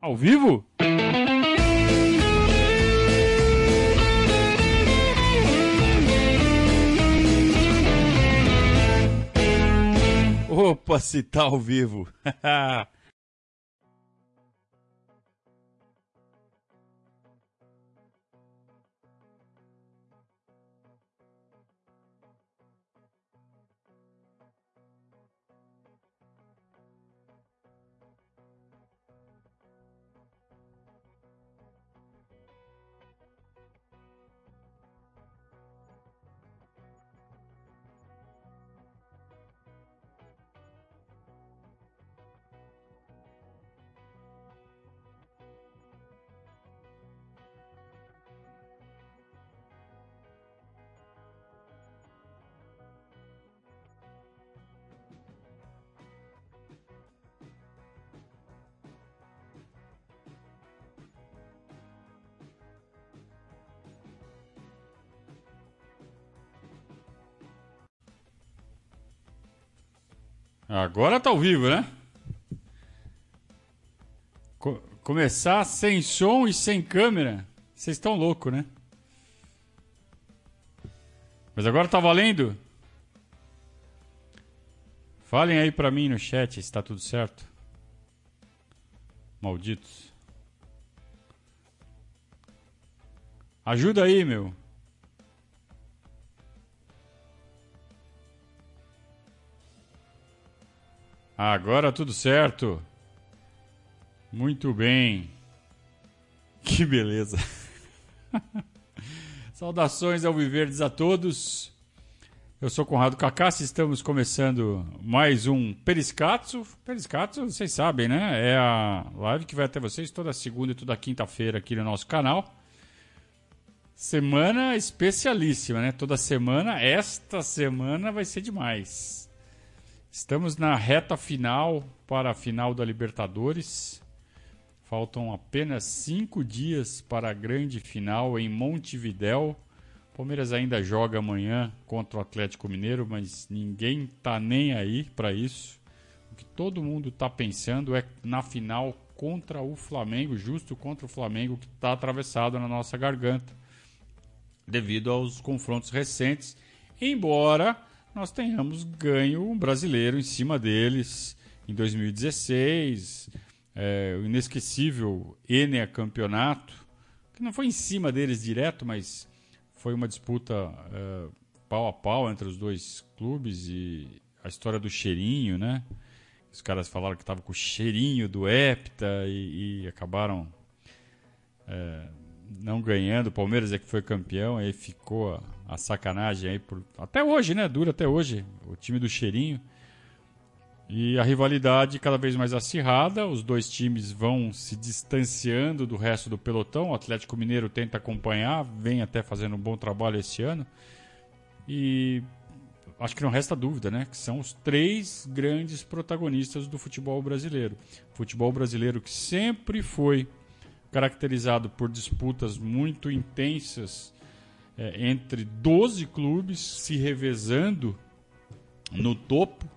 Ao vivo? Opa, se tá ao vivo. Agora tá ao vivo, né? Co começar sem som e sem câmera. Vocês estão loucos, né? Mas agora tá valendo? Falem aí pra mim no chat se tá tudo certo. Malditos. Ajuda aí, meu. Agora tudo certo. Muito bem. Que beleza. Saudações ao Viverdes a todos. Eu sou Conrado Cacassi, estamos começando mais um Periscatso. Periscatso, vocês sabem, né? É a live que vai até vocês toda segunda e toda quinta-feira aqui no nosso canal. Semana especialíssima, né? Toda semana. Esta semana vai ser demais. Estamos na reta final para a final da Libertadores. Faltam apenas cinco dias para a grande final em Montevidéu. Palmeiras ainda joga amanhã contra o Atlético Mineiro, mas ninguém tá nem aí para isso. O que todo mundo está pensando é na final contra o Flamengo, justo contra o Flamengo que está atravessado na nossa garganta, devido aos confrontos recentes. Embora nós tenhamos ganho um brasileiro em cima deles em 2016, é, o inesquecível Enea Campeonato, que não foi em cima deles direto, mas foi uma disputa é, pau a pau entre os dois clubes e a história do cheirinho, né? Os caras falaram que estava com o cheirinho do Hepta e, e acabaram é, não ganhando. O Palmeiras é que foi campeão, aí ficou a, a sacanagem aí por até hoje, né? Dura até hoje o time do cheirinho. E a rivalidade cada vez mais acirrada, os dois times vão se distanciando do resto do pelotão. O Atlético Mineiro tenta acompanhar, vem até fazendo um bom trabalho esse ano. E acho que não resta dúvida, né? Que são os três grandes protagonistas do futebol brasileiro. Futebol brasileiro que sempre foi caracterizado por disputas muito intensas é, entre 12 clubes se revezando no topo.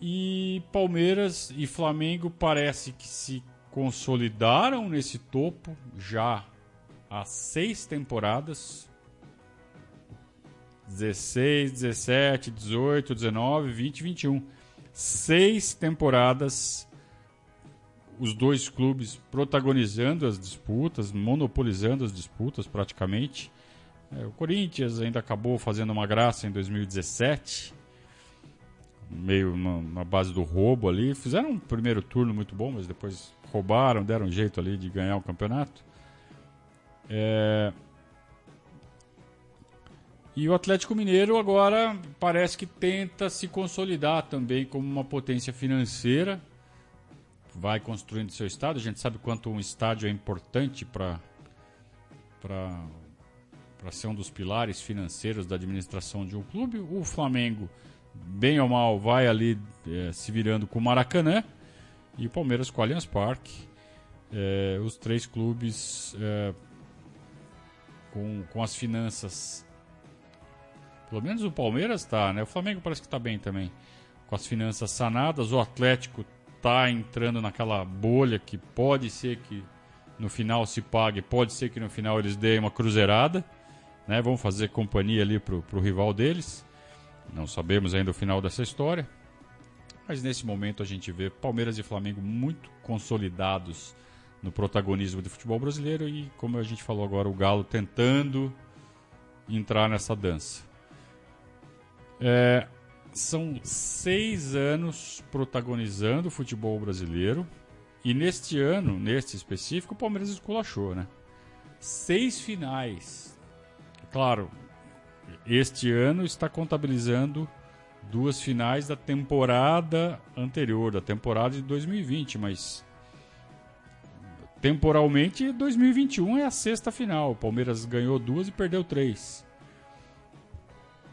E Palmeiras e Flamengo parece que se consolidaram nesse topo já há seis temporadas. 16, 17, 18, 19, 20, 21. Seis temporadas os dois clubes protagonizando as disputas, monopolizando as disputas praticamente. É, o Corinthians ainda acabou fazendo uma graça em 2017, meio na, na, base do roubo ali. Fizeram um primeiro turno muito bom, mas depois roubaram, deram um jeito ali de ganhar o campeonato. É... E o Atlético Mineiro agora parece que tenta se consolidar também como uma potência financeira. Vai construindo seu estádio. A gente sabe quanto um estádio é importante para para ser um dos pilares financeiros da administração de um clube. O Flamengo, bem ou mal, vai ali é, se virando com o Maracanã e o Palmeiras com o Allianz Parque. É, os três clubes é, com, com as finanças. Pelo menos o Palmeiras está, né? O Flamengo parece que está bem também. Com as finanças sanadas. O Atlético tá entrando naquela bolha que pode ser que no final se pague, pode ser que no final eles deem uma cruzeirada, né? Vão fazer companhia ali pro, pro rival deles. Não sabemos ainda o final dessa história. Mas nesse momento a gente vê Palmeiras e Flamengo muito consolidados no protagonismo do futebol brasileiro e, como a gente falou agora, o Galo tentando entrar nessa dança. É, são seis anos protagonizando o futebol brasileiro e neste ano, neste específico, o Palmeiras esculachou, né? Seis finais. Claro, este ano está contabilizando duas finais da temporada anterior, da temporada de 2020, mas temporalmente 2021 é a sexta final. O Palmeiras ganhou duas e perdeu três.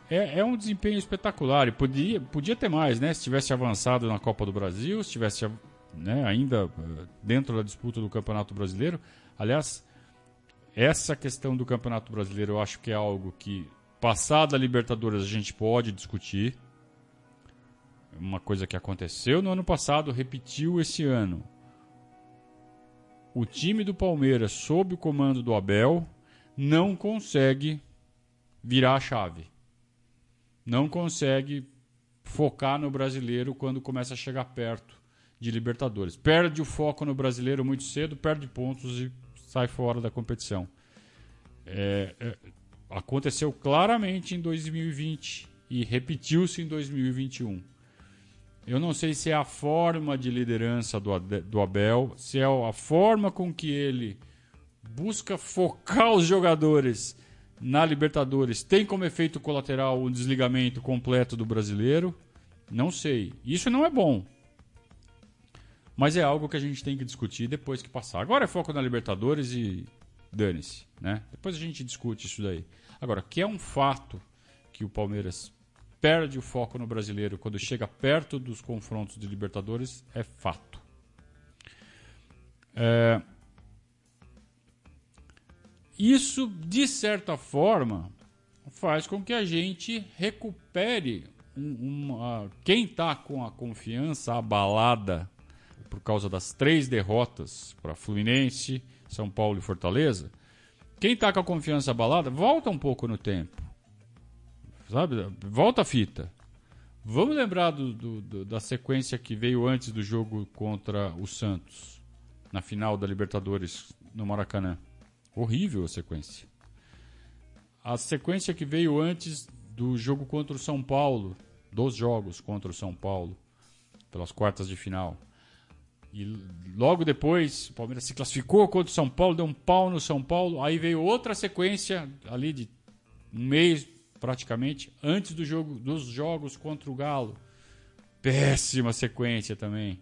É, é um desempenho espetacular e podia, podia ter mais, né? Se tivesse avançado na Copa do Brasil, se tivesse né, ainda eh, dentro da disputa do Campeonato Brasileiro. Aliás, essa questão do Campeonato Brasileiro eu acho que é algo que, passada a Libertadores, a gente pode discutir. Uma coisa que aconteceu no ano passado, repetiu esse ano. O time do Palmeiras, sob o comando do Abel, não consegue virar a chave. Não consegue focar no brasileiro quando começa a chegar perto de Libertadores. Perde o foco no brasileiro muito cedo, perde pontos e sai fora da competição. É, é, aconteceu claramente em 2020 e repetiu-se em 2021. Eu não sei se é a forma de liderança do, do Abel, se é a forma com que ele busca focar os jogadores na Libertadores tem como efeito colateral o desligamento completo do brasileiro. Não sei. Isso não é bom. Mas é algo que a gente tem que discutir depois que passar. Agora é foco na Libertadores e dane-se, né? Depois a gente discute isso daí. Agora, que é um fato que o Palmeiras perde o foco no brasileiro quando chega perto dos confrontos de Libertadores é fato. É... Isso, de certa forma, faz com que a gente recupere uma... quem está com a confiança abalada por causa das três derrotas para Fluminense, São Paulo e Fortaleza, quem está com a confiança abalada, volta um pouco no tempo. Sabe? Volta a fita. Vamos lembrar do, do, do, da sequência que veio antes do jogo contra o Santos, na final da Libertadores no Maracanã. Horrível a sequência. A sequência que veio antes do jogo contra o São Paulo, dos jogos contra o São Paulo, pelas quartas de final. E logo depois, o Palmeiras se classificou contra o São Paulo, deu um pau no São Paulo. Aí veio outra sequência ali de um mês praticamente antes do jogo dos jogos contra o Galo. Péssima sequência também.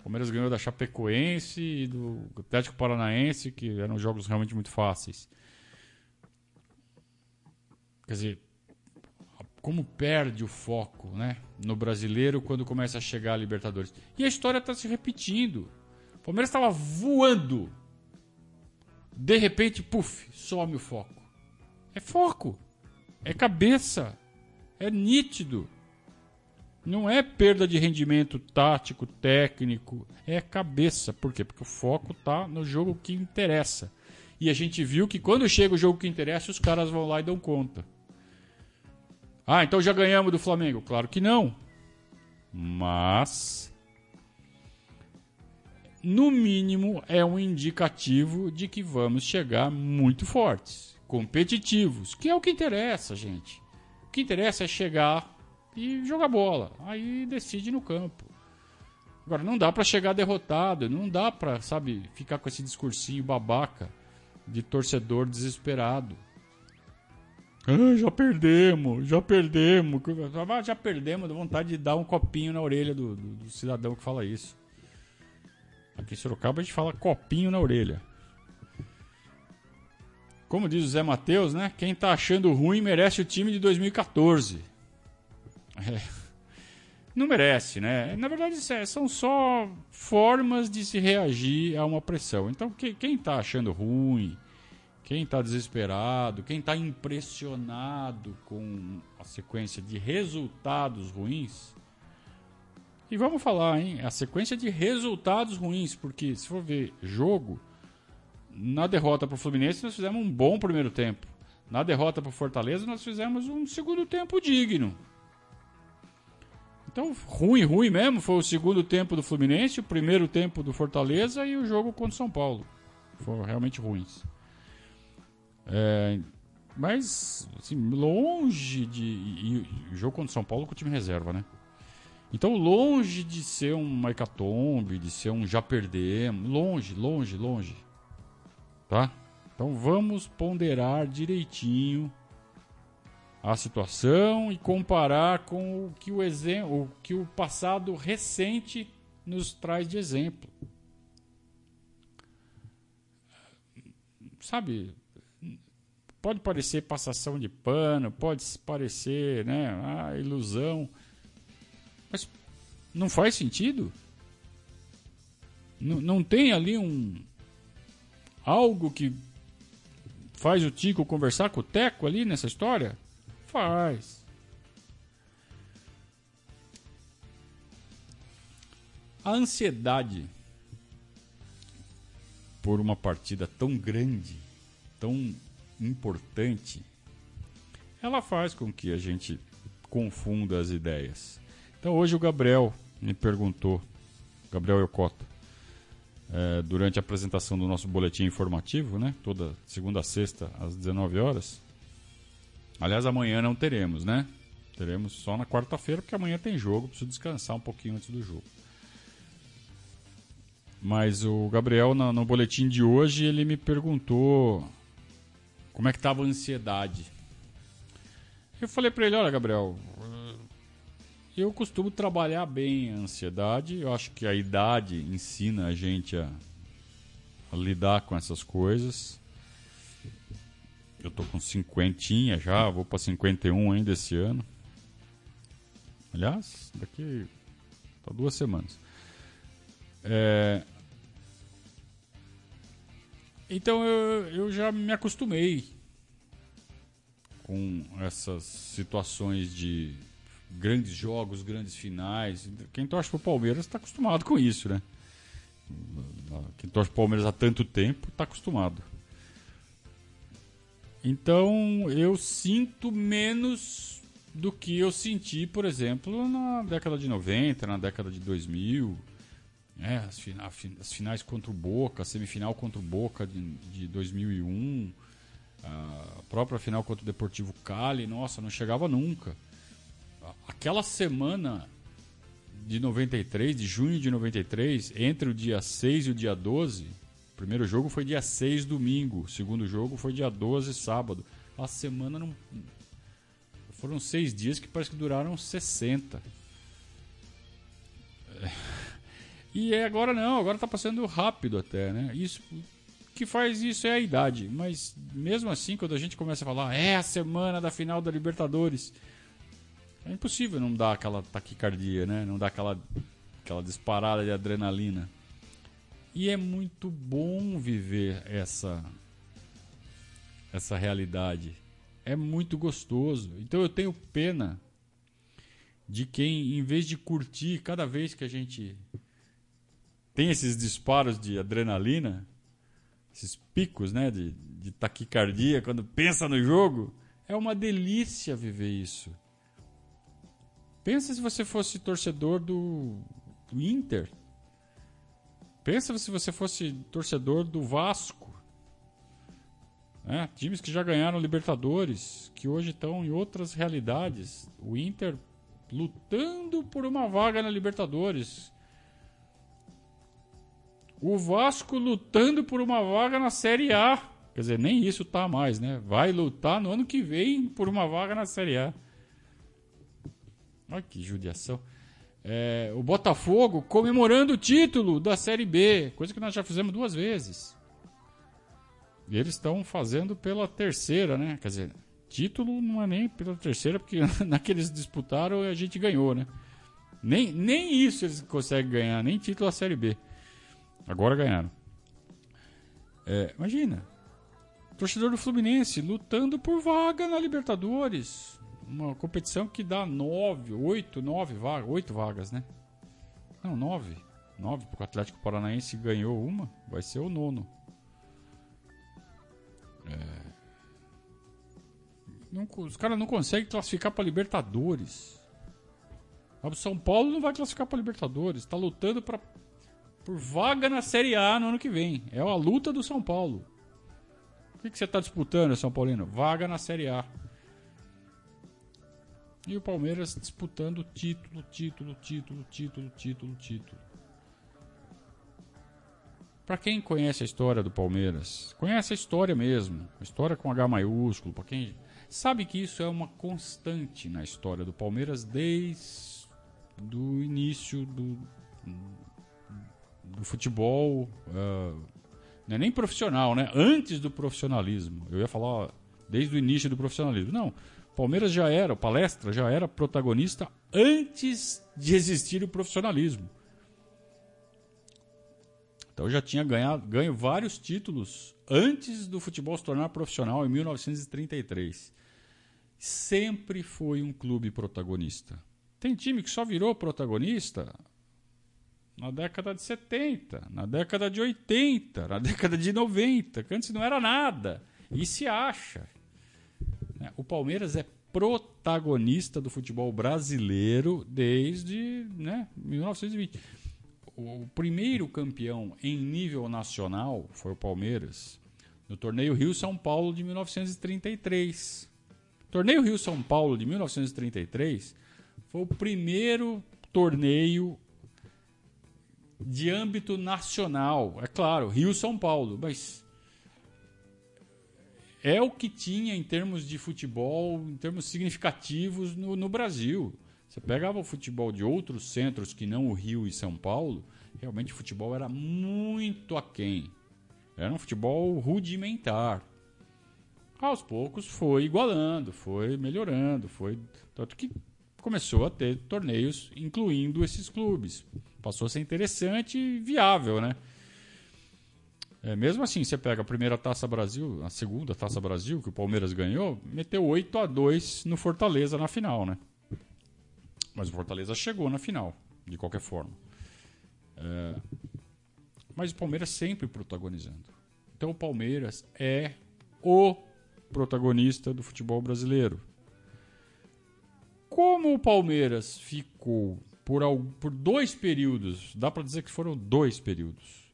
O Palmeiras ganhou da Chapecoense e do Atlético Paranaense, que eram jogos realmente muito fáceis. Quer dizer, como perde o foco né, no brasileiro quando começa a chegar a Libertadores. E a história está se repetindo. O Palmeiras estava voando. De repente, puf, some o foco. É foco. É cabeça. É nítido. Não é perda de rendimento tático, técnico. É cabeça. Por quê? Porque o foco está no jogo que interessa. E a gente viu que quando chega o jogo que interessa, os caras vão lá e dão conta. Ah, então já ganhamos do Flamengo? Claro que não. Mas. No mínimo, é um indicativo de que vamos chegar muito fortes, competitivos, que é o que interessa, gente. O que interessa é chegar e jogar bola. Aí decide no campo. Agora, não dá para chegar derrotado, não dá para, sabe, ficar com esse discursinho babaca de torcedor desesperado. Ah, já perdemos, já perdemos. Ah, já perdemos, dá vontade de dar um copinho na orelha do, do, do, cidadão que fala isso. Aqui em Sorocaba a gente fala copinho na orelha. Como diz o Zé Matheus, né? Quem tá achando ruim merece o time de 2014. É. Não merece, né? Na verdade, é, são só formas de se reagir a uma pressão. Então, quem tá achando ruim, quem está desesperado, quem está impressionado com a sequência de resultados ruins, E vamos falar, hein? A sequência de resultados ruins, porque se for ver jogo, na derrota para o Fluminense nós fizemos um bom primeiro tempo. Na derrota para o Fortaleza nós fizemos um segundo tempo digno. Então, ruim, ruim mesmo foi o segundo tempo do Fluminense, o primeiro tempo do Fortaleza e o jogo contra o São Paulo. Foram realmente ruins. É, mas, assim, longe de. E, e, jogo contra o São Paulo com o time reserva, né? Então, longe de ser um hecatombe, de ser um já perdemos. Longe, longe, longe. Tá? Então, vamos ponderar direitinho a situação e comparar com o que o, exemplo, o, que o passado recente nos traz de exemplo. Sabe, pode parecer passação de pano, pode parecer né, ilusão, mas não faz sentido. N não tem ali um algo que faz o Tico conversar com o Teco ali nessa história? Faz. A ansiedade por uma partida tão grande, tão importante, ela faz com que a gente confunda as ideias. Então hoje o Gabriel me perguntou, Gabriel Yokota, é, durante a apresentação do nosso boletim informativo, né? Toda segunda a sexta às 19 horas, Aliás, amanhã não teremos, né? Teremos só na quarta-feira, porque amanhã tem jogo, preciso descansar um pouquinho antes do jogo. Mas o Gabriel, no, no boletim de hoje, ele me perguntou como é que estava a ansiedade. Eu falei para ele, olha, Gabriel, eu costumo trabalhar bem a ansiedade. Eu acho que a idade ensina a gente a, a lidar com essas coisas. Eu tô com cinquentinha já, vou para 51 ainda esse ano. Aliás, daqui tá duas semanas. É... Então eu, eu já me acostumei com essas situações de grandes jogos, grandes finais. Quem torce pro Palmeiras está acostumado com isso, né? Quem torce pro Palmeiras há tanto tempo está acostumado. Então eu sinto menos do que eu senti, por exemplo, na década de 90, na década de 2000. É, as, fina, as finais contra o Boca, a semifinal contra o Boca de, de 2001, a própria final contra o Deportivo Cali, nossa, não chegava nunca. Aquela semana de 93, de junho de 93, entre o dia 6 e o dia 12, o primeiro jogo foi dia 6, domingo. O segundo jogo foi dia 12, sábado. A semana não. Foram seis dias que parece que duraram 60. E é agora não, agora tá passando rápido até, né? Isso que faz isso é a idade. Mas mesmo assim, quando a gente começa a falar, é a semana da final da Libertadores, é impossível não dar aquela taquicardia, né? Não dar aquela, aquela disparada de adrenalina. E é muito bom viver essa essa realidade. É muito gostoso. Então eu tenho pena de quem, em vez de curtir cada vez que a gente tem esses disparos de adrenalina, esses picos né, de, de taquicardia quando pensa no jogo, é uma delícia viver isso. Pensa se você fosse torcedor do, do Inter Pensa se você fosse torcedor do Vasco. Né? Times que já ganharam Libertadores, que hoje estão em outras realidades. O Inter lutando por uma vaga na Libertadores. O Vasco lutando por uma vaga na Série A. Quer dizer, nem isso tá mais, né? Vai lutar no ano que vem por uma vaga na Série A. Olha que judiação é, o Botafogo comemorando o título da Série B, coisa que nós já fizemos duas vezes. E eles estão fazendo pela terceira, né? Quer dizer, título não é nem pela terceira, porque naqueles disputaram a gente ganhou, né? Nem, nem isso eles conseguem ganhar, nem título da Série B. Agora ganharam. É, imagina, torcedor do Fluminense lutando por vaga na Libertadores uma competição que dá nove, oito, nove vagas, oito vagas, né? Não, nove. Nove, porque o Atlético Paranaense ganhou uma, vai ser o nono. É. Não, os caras não conseguem classificar para Libertadores. O São Paulo não vai classificar para Libertadores. Está lutando pra, por vaga na Série A no ano que vem. É a luta do São Paulo. O que, que você está disputando, São Paulino? Vaga na Série A. E o Palmeiras disputando título, título, título, título, título, título. Para quem conhece a história do Palmeiras, conhece a história mesmo, a história com H maiúsculo, para quem sabe que isso é uma constante na história do Palmeiras desde do início do, do futebol, uh, não é nem profissional, né? Antes do profissionalismo. Eu ia falar desde o início do profissionalismo. Não, Palmeiras já era, o Palestra já era protagonista antes de existir o profissionalismo. Então já tinha ganhado, ganho vários títulos antes do futebol se tornar profissional em 1933. Sempre foi um clube protagonista. Tem time que só virou protagonista na década de 70, na década de 80, na década de 90, que antes não era nada. E se acha. Né? O Palmeiras é protagonista do futebol brasileiro desde né, 1920 o primeiro campeão em nível nacional foi o Palmeiras, no torneio Rio-São Paulo de 1933. O torneio Rio-São Paulo de 1933 foi o primeiro torneio de âmbito nacional. É claro, Rio-São Paulo, mas é o que tinha em termos de futebol, em termos significativos no, no Brasil. Você pegava o futebol de outros centros que não o Rio e São Paulo, realmente o futebol era muito aquém. Era um futebol rudimentar. Aos poucos foi igualando, foi melhorando, foi tanto que começou a ter torneios incluindo esses clubes. Passou a ser interessante e viável, né? É, mesmo assim, você pega a primeira Taça Brasil, a segunda Taça Brasil, que o Palmeiras ganhou, meteu 8 a 2 no Fortaleza na final, né? Mas o Fortaleza chegou na final, de qualquer forma. É, mas o Palmeiras sempre protagonizando. Então o Palmeiras é o protagonista do futebol brasileiro. Como o Palmeiras ficou por, por dois períodos, dá para dizer que foram dois períodos,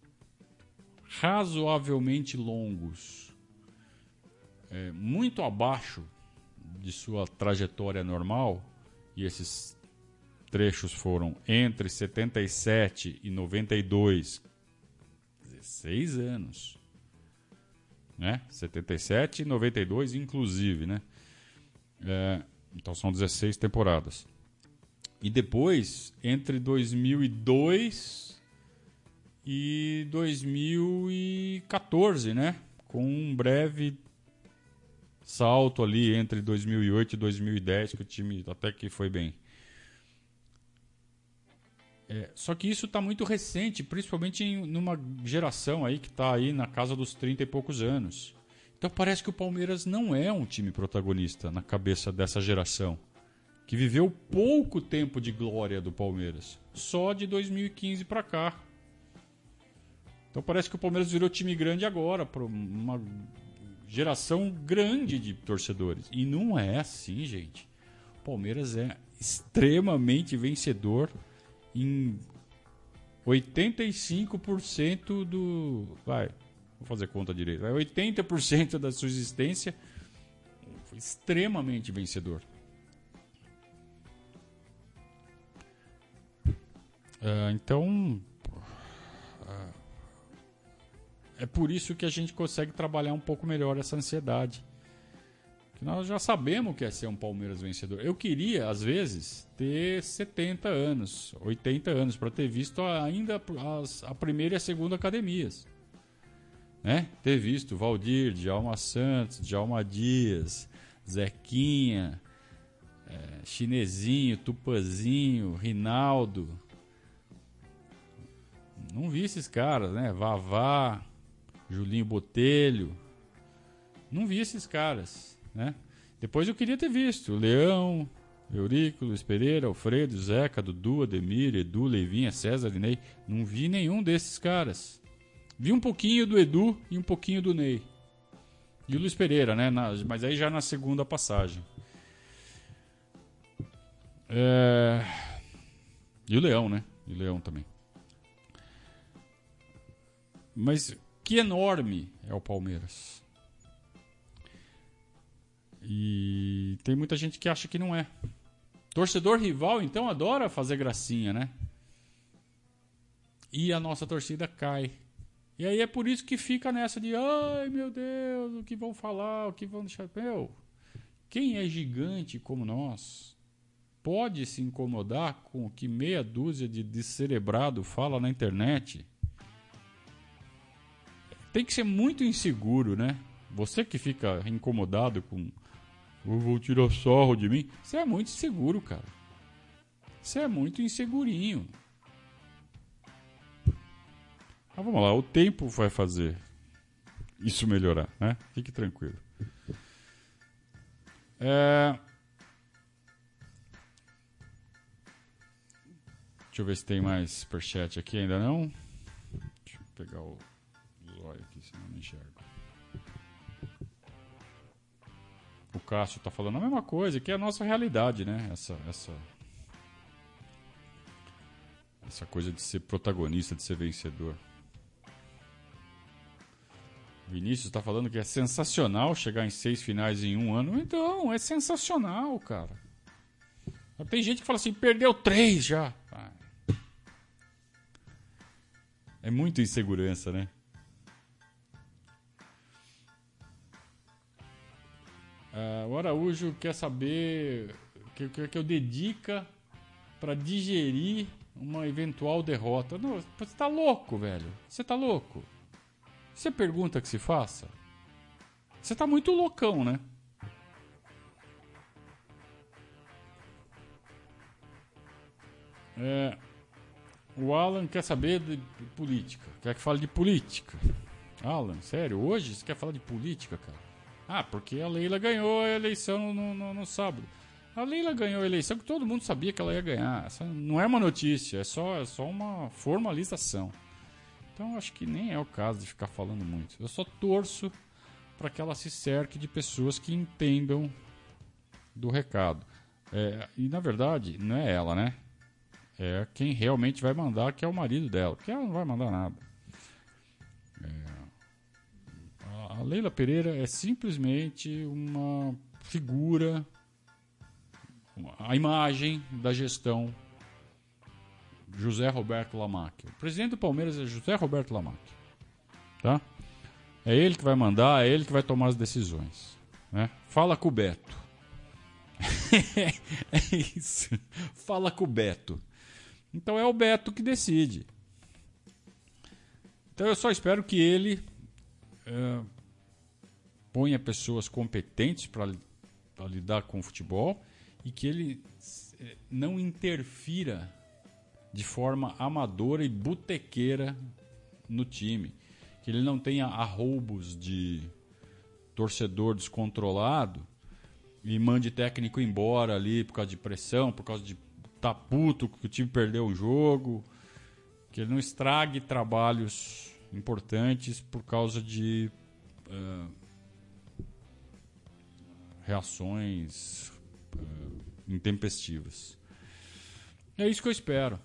razoavelmente longos, é, muito abaixo de sua trajetória normal, e esses trechos foram entre 77 e 92, 16 anos. Né? 77 e 92, inclusive, né? É, então são 16 temporadas. E depois, entre 2002 e 2014, né? Com um breve salto ali entre 2008 e 2010, que o time até que foi bem. É, só que isso está muito recente, principalmente em numa geração aí que está aí na casa dos 30 e poucos anos. Então parece que o Palmeiras não é um time protagonista na cabeça dessa geração, que viveu pouco tempo de glória do Palmeiras, só de 2015 para cá. Então parece que o Palmeiras virou time grande agora, para uma geração grande de torcedores. E não é assim, gente. O Palmeiras é extremamente vencedor em 85% do. Vai, vou fazer conta direito. Vai, 80% da sua existência foi extremamente vencedor. Uh, então. Uh, é por isso que a gente consegue trabalhar um pouco melhor essa ansiedade que nós já sabemos que é ser um Palmeiras vencedor. Eu queria, às vezes, ter 70 anos, 80 anos, para ter visto ainda as, a primeira e a segunda academias. Né? Ter visto Valdir, Djalma Santos, Djalma Dias, Zequinha, é, Chinesinho, Tupazinho, Rinaldo. Não vi esses caras, né? Vavá, Julinho Botelho. Não vi esses caras. Né? Depois eu queria ter visto Leão, Eurico, Luiz Pereira, Alfredo, Zeca, Dudu, Ademir, Edu, Leivinha, César, Ney. Não vi nenhum desses caras. Vi um pouquinho do Edu e um pouquinho do Ney. E o Luiz Pereira, né? Na, mas aí já na segunda passagem. É... E o Leão, né? E o Leão também. Mas que enorme é o Palmeiras. E tem muita gente que acha que não é. Torcedor rival, então, adora fazer gracinha, né? E a nossa torcida cai. E aí é por isso que fica nessa de ai meu Deus, o que vão falar, o que vão deixar. Meu, quem é gigante como nós pode se incomodar com o que meia dúzia de descerebrado fala na internet? Tem que ser muito inseguro, né? Você que fica incomodado com eu vou tirar sorro de mim. Você é muito inseguro, cara. Você é muito insegurinho. Mas vamos lá, o tempo vai fazer isso melhorar, né? Fique tranquilo. É... Deixa eu ver se tem mais superchat aqui, ainda não. Deixa eu pegar o o Cássio está falando a mesma coisa, que é a nossa realidade, né? Essa, essa, essa coisa de ser protagonista, de ser vencedor. Vinícius está falando que é sensacional chegar em seis finais em um ano. Então, é sensacional, cara. Tem gente que fala assim, perdeu três já. É muita insegurança, né? Uh, o Araújo quer saber que, que, que eu dedica para digerir uma eventual derrota. Não, você tá louco, velho. Você tá louco. Você pergunta que se faça. Você tá muito loucão, né? É, o Alan quer saber de política. Quer que fale de política. Alan, sério? Hoje você quer falar de política, cara? Ah, porque a Leila ganhou a eleição no, no, no sábado. A Leila ganhou a eleição que todo mundo sabia que ela ia ganhar. Essa não é uma notícia, é só, é só uma formalização. Então acho que nem é o caso de ficar falando muito. Eu só torço para que ela se cerque de pessoas que entendam do recado. É, e na verdade, não é ela, né? É quem realmente vai mandar, que é o marido dela. Porque ela não vai mandar nada. Leila Pereira é simplesmente uma figura, a imagem da gestão José Roberto Lamac. O presidente do Palmeiras é José Roberto Lamac. Tá? É ele que vai mandar, é ele que vai tomar as decisões. Né? Fala com o Beto. é isso. Fala com o Beto. Então é o Beto que decide. Então eu só espero que ele é, ponha pessoas competentes para lidar com o futebol e que ele eh, não interfira de forma amadora e botequeira no time. Que ele não tenha arroubos de torcedor descontrolado e mande técnico embora ali por causa de pressão, por causa de tá puto que o time perdeu o jogo. Que ele não estrague trabalhos importantes por causa de uh, reações uh, intempestivas. É isso que eu espero.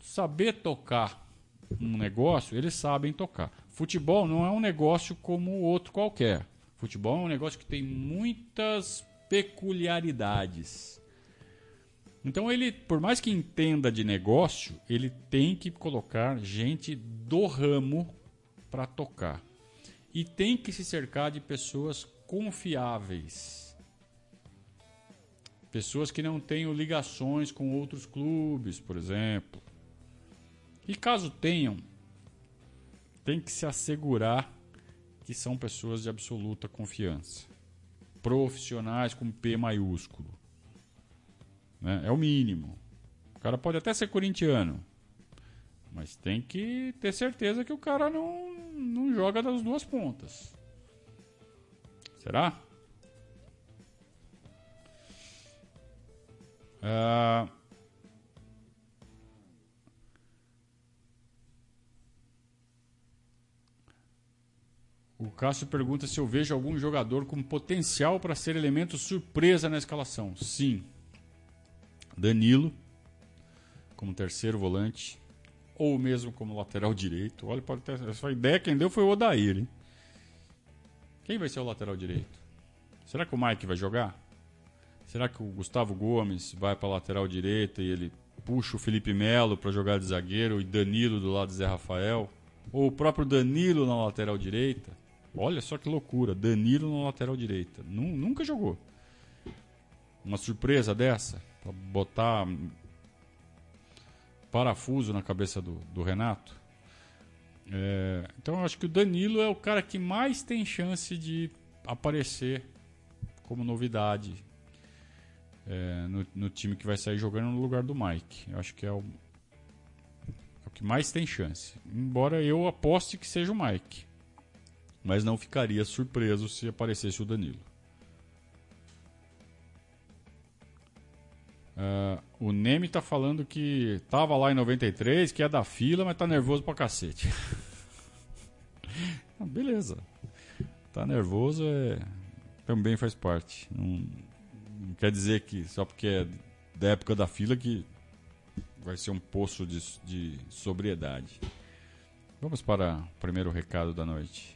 Saber tocar um negócio, eles sabem tocar. Futebol não é um negócio como outro qualquer. Futebol é um negócio que tem muitas peculiaridades. Então ele, por mais que entenda de negócio, ele tem que colocar gente do ramo para tocar. E tem que se cercar de pessoas confiáveis. Pessoas que não tenham ligações com outros clubes, por exemplo. E caso tenham, tem que se assegurar que são pessoas de absoluta confiança. Profissionais com P maiúsculo. Né? É o mínimo. O cara pode até ser corintiano, mas tem que ter certeza que o cara não, não joga das duas pontas. Será? Uh, o Cássio pergunta se eu vejo algum jogador com potencial para ser elemento surpresa na escalação. Sim. Danilo, como terceiro volante, ou mesmo como lateral direito. Olha, pode ter, essa ideia quem deu foi o Odair. Hein? Quem vai ser o lateral direito? Será que o Mike vai jogar? Será que o Gustavo Gomes vai para a lateral direita e ele puxa o Felipe Melo para jogar de zagueiro e Danilo do lado de Zé Rafael? Ou o próprio Danilo na lateral direita? Olha só que loucura, Danilo na lateral direita. Nunca jogou. Uma surpresa dessa, para botar parafuso na cabeça do, do Renato. É, então eu acho que o Danilo é o cara que mais tem chance de aparecer como novidade é, no, no, time que vai sair jogando no lugar do Mike. Eu acho que é o, é o que mais tem chance. Embora eu aposte que seja o Mike. Mas não ficaria surpreso se aparecesse o Danilo. Uh, o Neme tá falando que tava lá em 93, que é da fila, mas tá nervoso pra cacete. ah, beleza. Tá nervoso é... também faz parte. Não, não, quer dizer que só porque é da época da fila que vai ser um poço de, de sobriedade. Vamos para o primeiro recado da noite.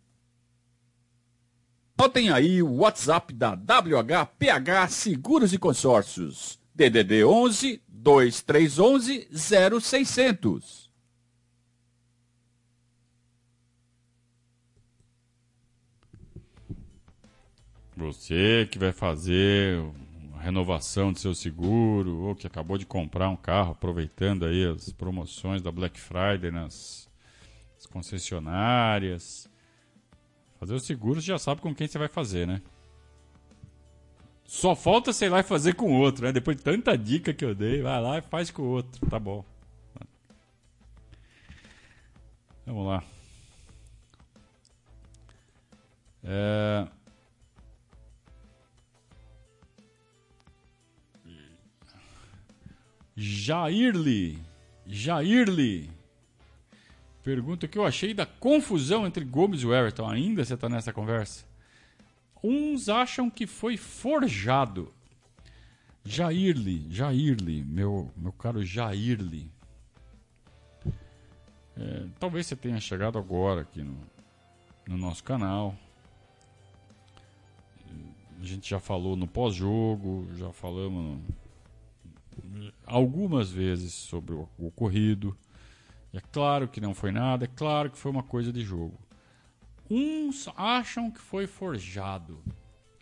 Botem aí o WhatsApp da WHPH Seguros e Consórcios. DDD 11 2311 0600. Você que vai fazer a renovação do seu seguro ou que acabou de comprar um carro aproveitando aí as promoções da Black Friday nas concessionárias Fazer o seguro você já sabe com quem você vai fazer, né? Só falta, sei lá, fazer com outro, né? Depois de tanta dica que eu dei, vai lá e faz com o outro. Tá bom. Vamos lá. É... Jairli. Jairli. Pergunta que eu achei da confusão entre Gomes e Everton. Ainda você está nessa conversa? Uns acham que foi forjado. Jairli, Jairli, meu, meu caro Jairli. É, talvez você tenha chegado agora aqui no, no nosso canal. A gente já falou no pós-jogo, já falamos algumas vezes sobre o ocorrido. É claro que não foi nada, é claro que foi uma coisa de jogo. Uns acham que foi forjado.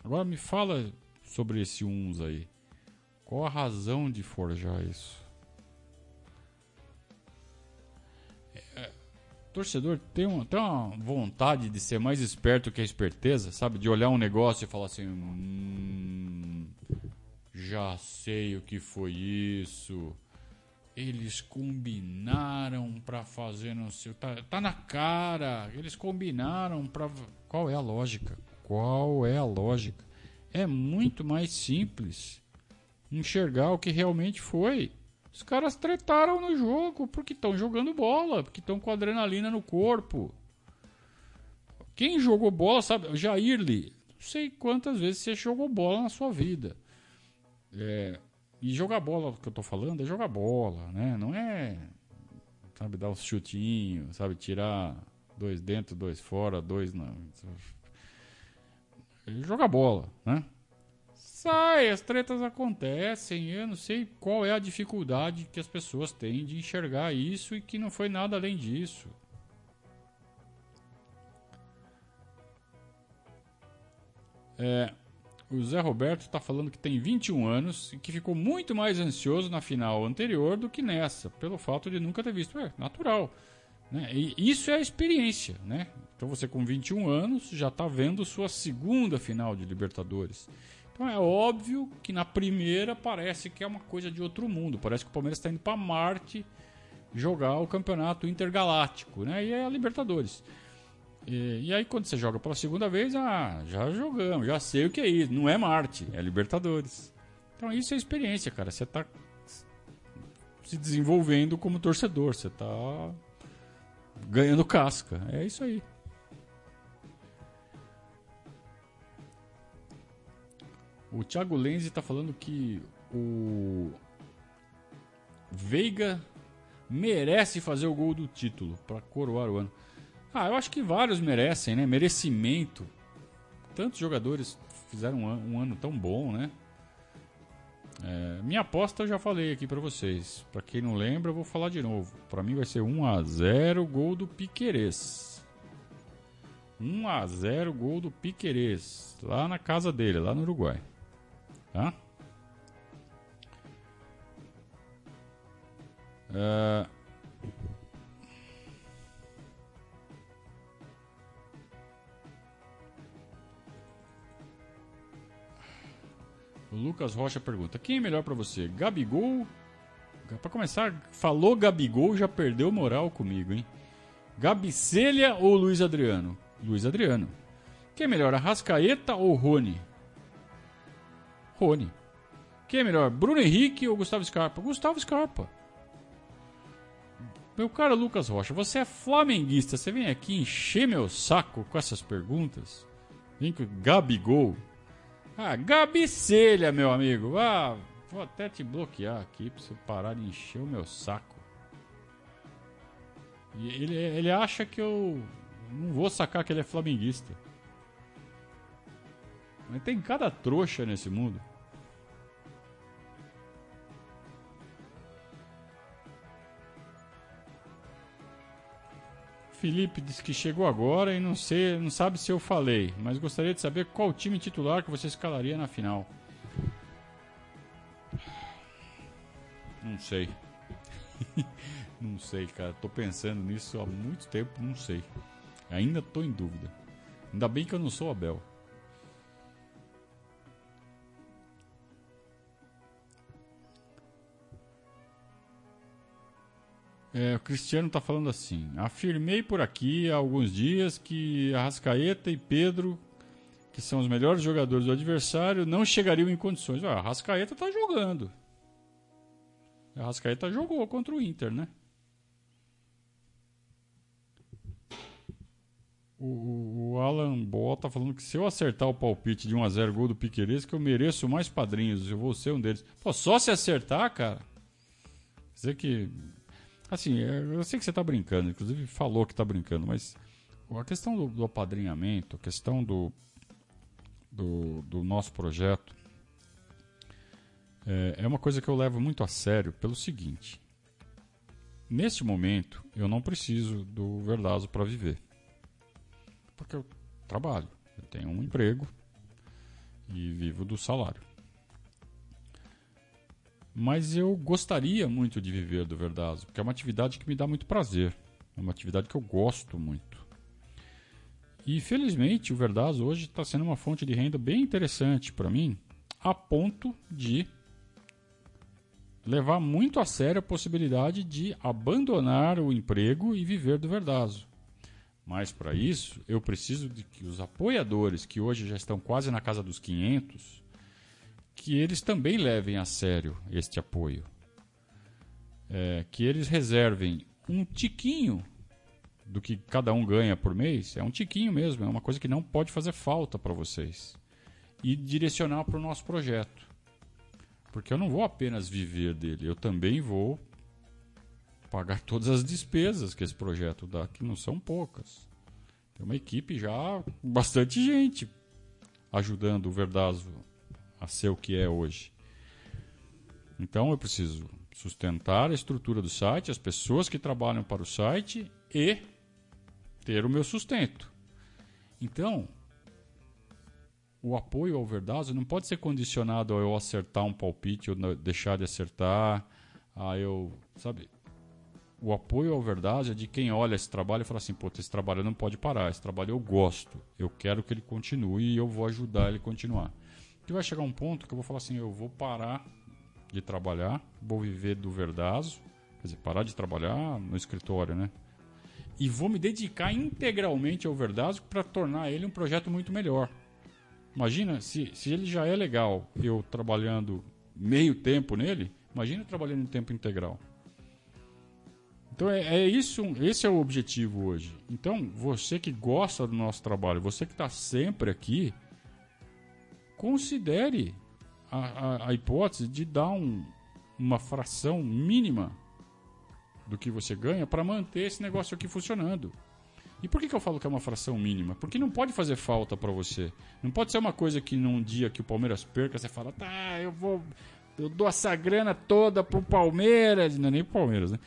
Agora me fala sobre esse uns aí. Qual a razão de forjar isso? É, torcedor tem uma, tem uma vontade de ser mais esperto que a esperteza, sabe? De olhar um negócio e falar assim: hum, já sei o que foi isso eles combinaram para fazer não sei, tá, tá na cara. Eles combinaram para qual é a lógica? Qual é a lógica? É muito mais simples enxergar o que realmente foi. Os caras tretaram no jogo porque estão jogando bola, porque estão com adrenalina no corpo. Quem jogou bola sabe, Jairli, não sei quantas vezes você jogou bola na sua vida. É, e jogar bola, que eu tô falando, é jogar bola, né? Não é sabe, dar uns chutinhos, sabe, tirar dois dentro, dois fora, dois na. Joga bola, né? Sai, as tretas acontecem. Eu não sei qual é a dificuldade que as pessoas têm de enxergar isso e que não foi nada além disso. É, o Zé Roberto está falando que tem 21 anos e que ficou muito mais ansioso na final anterior do que nessa, pelo fato de nunca ter visto. É natural. Né? E isso é a experiência. Né? Então você, com 21 anos, já está vendo sua segunda final de Libertadores. Então é óbvio que na primeira parece que é uma coisa de outro mundo. Parece que o Palmeiras está indo para Marte jogar o campeonato intergaláctico. Né? E é a Libertadores. E, e, aí quando você joga pela segunda vez, ah, já jogamos, já sei o que é isso. Não é Marte, é Libertadores. Então isso é experiência, cara. Você está se desenvolvendo como torcedor, você está ganhando casca. É isso aí. O Thiago Lenzi está falando que o Veiga merece fazer o gol do título para coroar o ano. Ah, eu acho que vários merecem, né? Merecimento. Tantos jogadores fizeram um ano, um ano tão bom, né? É, minha aposta eu já falei aqui para vocês. Para quem não lembra, eu vou falar de novo. Para mim vai ser 1 a 0 gol do Piquerez. 1 a 0 gol do Piquerez, lá na casa dele, lá no Uruguai. Tá? Uh, O Lucas Rocha pergunta: quem é melhor para você? Gabigol? Para começar, falou Gabigol, já perdeu moral comigo, hein? Gabicelha ou Luiz Adriano? Luiz Adriano. Quem é melhor, Arrascaeta ou Rony? Rony. Quem é melhor, Bruno Henrique ou Gustavo Scarpa? Gustavo Scarpa. Meu caro Lucas Rocha, você é flamenguista, você vem aqui encher meu saco com essas perguntas? Vem com Gabigol. Ah, Gabicelha, meu amigo. Ah, vou até te bloquear aqui pra você parar de encher o meu saco. E ele, ele acha que eu não vou sacar que ele é flamenguista. Mas tem cada trouxa nesse mundo. Felipe disse que chegou agora e não, sei, não sabe se eu falei, mas gostaria de saber qual time titular que você escalaria na final. Não sei. não sei, cara. Tô pensando nisso há muito tempo, não sei. Ainda tô em dúvida. Ainda bem que eu não sou Abel. É, o Cristiano está falando assim: afirmei por aqui há alguns dias que Arrascaeta e Pedro, que são os melhores jogadores do adversário, não chegariam em condições. Ah, Arrascaeta está jogando. Arrascaeta jogou contra o Inter, né? O, o Alan Boa tá falando que se eu acertar o palpite de 1x0 gol do Piqueires, que eu mereço mais padrinhos, eu vou ser um deles. Pô, só se acertar, cara. Quer dizer que Assim, é, eu sei que você está brincando, inclusive falou que está brincando, mas a questão do, do apadrinhamento, a questão do, do, do nosso projeto, é, é, uma coisa que eu levo muito a sério pelo seguinte. Neste momento, eu não preciso do Verdazo para viver. Porque eu trabalho, eu tenho um emprego e vivo do salário. Mas eu gostaria muito de viver do Verdazo, porque é uma atividade que me dá muito prazer. É uma atividade que eu gosto muito. E felizmente o Verdazo hoje está sendo uma fonte de renda bem interessante para mim, a ponto de levar muito a sério a possibilidade de abandonar o emprego e viver do Verdazo. Mas para isso, eu preciso de que os apoiadores, que hoje já estão quase na casa dos 500, que eles também levem a sério este apoio. É, que eles reservem um tiquinho do que cada um ganha por mês, é um tiquinho mesmo, é uma coisa que não pode fazer falta para vocês. E direcionar para o nosso projeto. Porque eu não vou apenas viver dele, eu também vou pagar todas as despesas que esse projeto dá, que não são poucas. Tem uma equipe já, bastante gente ajudando o Verdazo a ser o que é hoje. Então eu preciso sustentar a estrutura do site, as pessoas que trabalham para o site e ter o meu sustento. Então, o apoio ao Verdazo não pode ser condicionado a eu acertar um palpite ou deixar de acertar, a eu, sabe? O apoio ao Verdazo é de quem olha esse trabalho e fala assim, pô, esse trabalho não pode parar, esse trabalho eu gosto, eu quero que ele continue e eu vou ajudar ele a continuar. E vai chegar um ponto que eu vou falar assim, eu vou parar de trabalhar, vou viver do Verdazo, quer dizer, parar de trabalhar no escritório, né? E vou me dedicar integralmente ao Verdazo para tornar ele um projeto muito melhor. Imagina, se, se ele já é legal, eu trabalhando meio tempo nele, imagina trabalhando em tempo integral. Então é, é, isso, esse é o objetivo hoje. Então, você que gosta do nosso trabalho, você que está sempre aqui, considere a, a, a hipótese de dar um, uma fração mínima do que você ganha para manter esse negócio aqui funcionando. E por que, que eu falo que é uma fração mínima? Porque não pode fazer falta para você. Não pode ser uma coisa que num dia que o Palmeiras perca, você fala, tá, eu vou. Eu dou essa grana toda pro Palmeiras. Não é nem pro Palmeiras, né?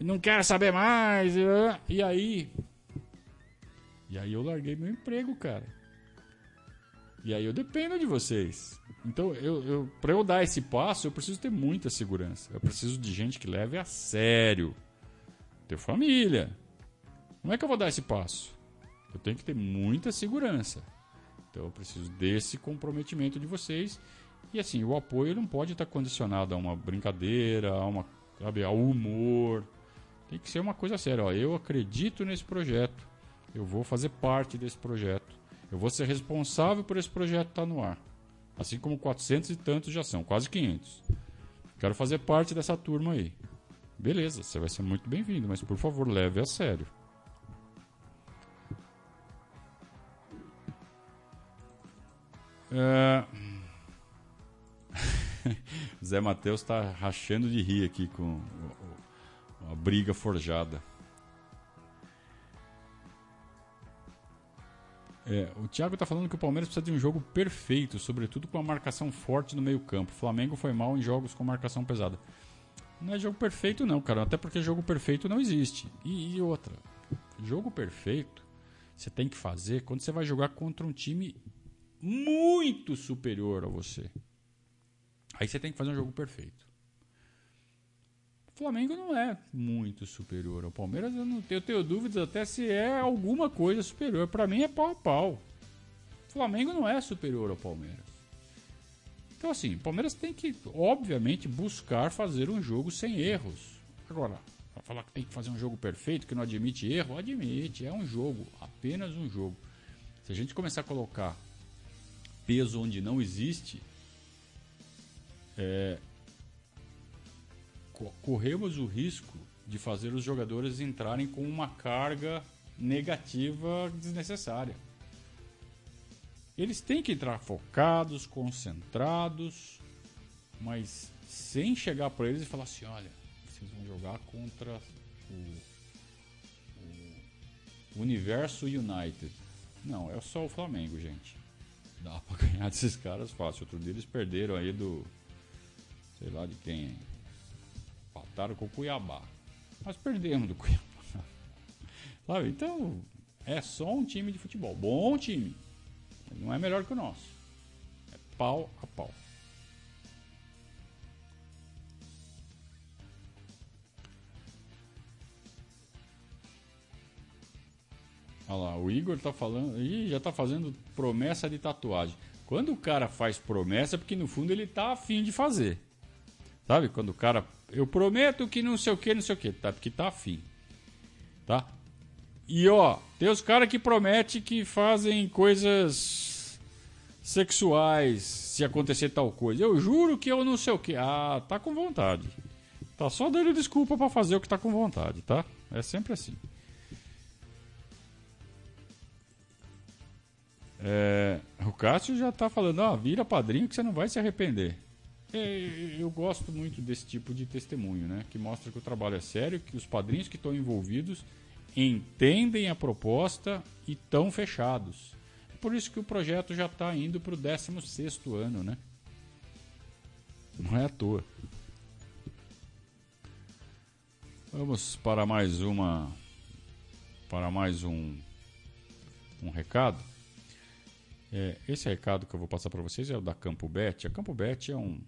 Não quero saber mais. E aí. E aí eu larguei meu emprego, cara. E aí eu dependo de vocês. Então, eu, eu, para eu dar esse passo, eu preciso ter muita segurança. Eu preciso de gente que leve a sério. Ter família. Como é que eu vou dar esse passo? Eu tenho que ter muita segurança. Então, eu preciso desse comprometimento de vocês. E assim, o apoio não pode estar condicionado a uma brincadeira, a uma, sabe, ao humor. Tem que ser uma coisa séria. Ó, eu acredito nesse projeto. Eu vou fazer parte desse projeto. Eu vou ser responsável por esse projeto estar no ar. Assim como 400 e tantos já são, quase 500. Quero fazer parte dessa turma aí. Beleza, você vai ser muito bem-vindo, mas por favor, leve a sério. É... Zé Matheus está rachando de rir aqui com a briga forjada. É, o Thiago está falando que o Palmeiras precisa de um jogo perfeito, sobretudo com uma marcação forte no meio-campo. O Flamengo foi mal em jogos com marcação pesada. Não é jogo perfeito, não, cara. Até porque jogo perfeito não existe. E, e outra, jogo perfeito você tem que fazer quando você vai jogar contra um time muito superior a você. Aí você tem que fazer um jogo perfeito. Flamengo não é muito superior ao Palmeiras. Eu, não, tenho dúvidas até se é alguma coisa superior. Para mim é pau a pau. Flamengo não é superior ao Palmeiras. Então, assim, o Palmeiras tem que, obviamente, buscar fazer um jogo sem erros. Agora, falar que tem que fazer um jogo perfeito, que não admite erro, admite. É um jogo, apenas um jogo. Se a gente começar a colocar peso onde não existe, é, corremos o risco de fazer os jogadores entrarem com uma carga negativa desnecessária. Eles têm que entrar focados, concentrados, mas sem chegar para eles e falar assim: olha, vocês vão jogar contra o, o Universo United. Não, é só o Flamengo, gente. Dá para ganhar desses caras fácil. Outro dia eles perderam aí do. sei lá de quem empataram com o Cuiabá. Nós perdemos do Cuiabá. Então, é só um time de futebol. Bom time. Não é melhor que o nosso. É pau a pau. Olha lá, o Igor tá falando. Ih, já tá fazendo promessa de tatuagem. Quando o cara faz promessa, é porque no fundo ele tá afim de fazer. Sabe? Quando o cara eu prometo que não sei o que, não sei o que, tá? Porque tá afim. Tá? E ó, tem os caras que prometem que fazem coisas sexuais se acontecer tal coisa. Eu juro que eu não sei o que. Ah, tá com vontade. Tá só dando desculpa para fazer o que tá com vontade, tá? É sempre assim. É, o Cássio já tá falando, ó, vira padrinho que você não vai se arrepender. Eu gosto muito desse tipo de testemunho, né? Que mostra que o trabalho é sério, que os padrinhos que estão envolvidos entendem a proposta e estão fechados. É por isso que o projeto já está indo para o 16 ano, né? Não é à toa. Vamos para mais uma para mais um um recado. É, esse recado que eu vou passar para vocês é o da Campo Bet. A Campo Bet é um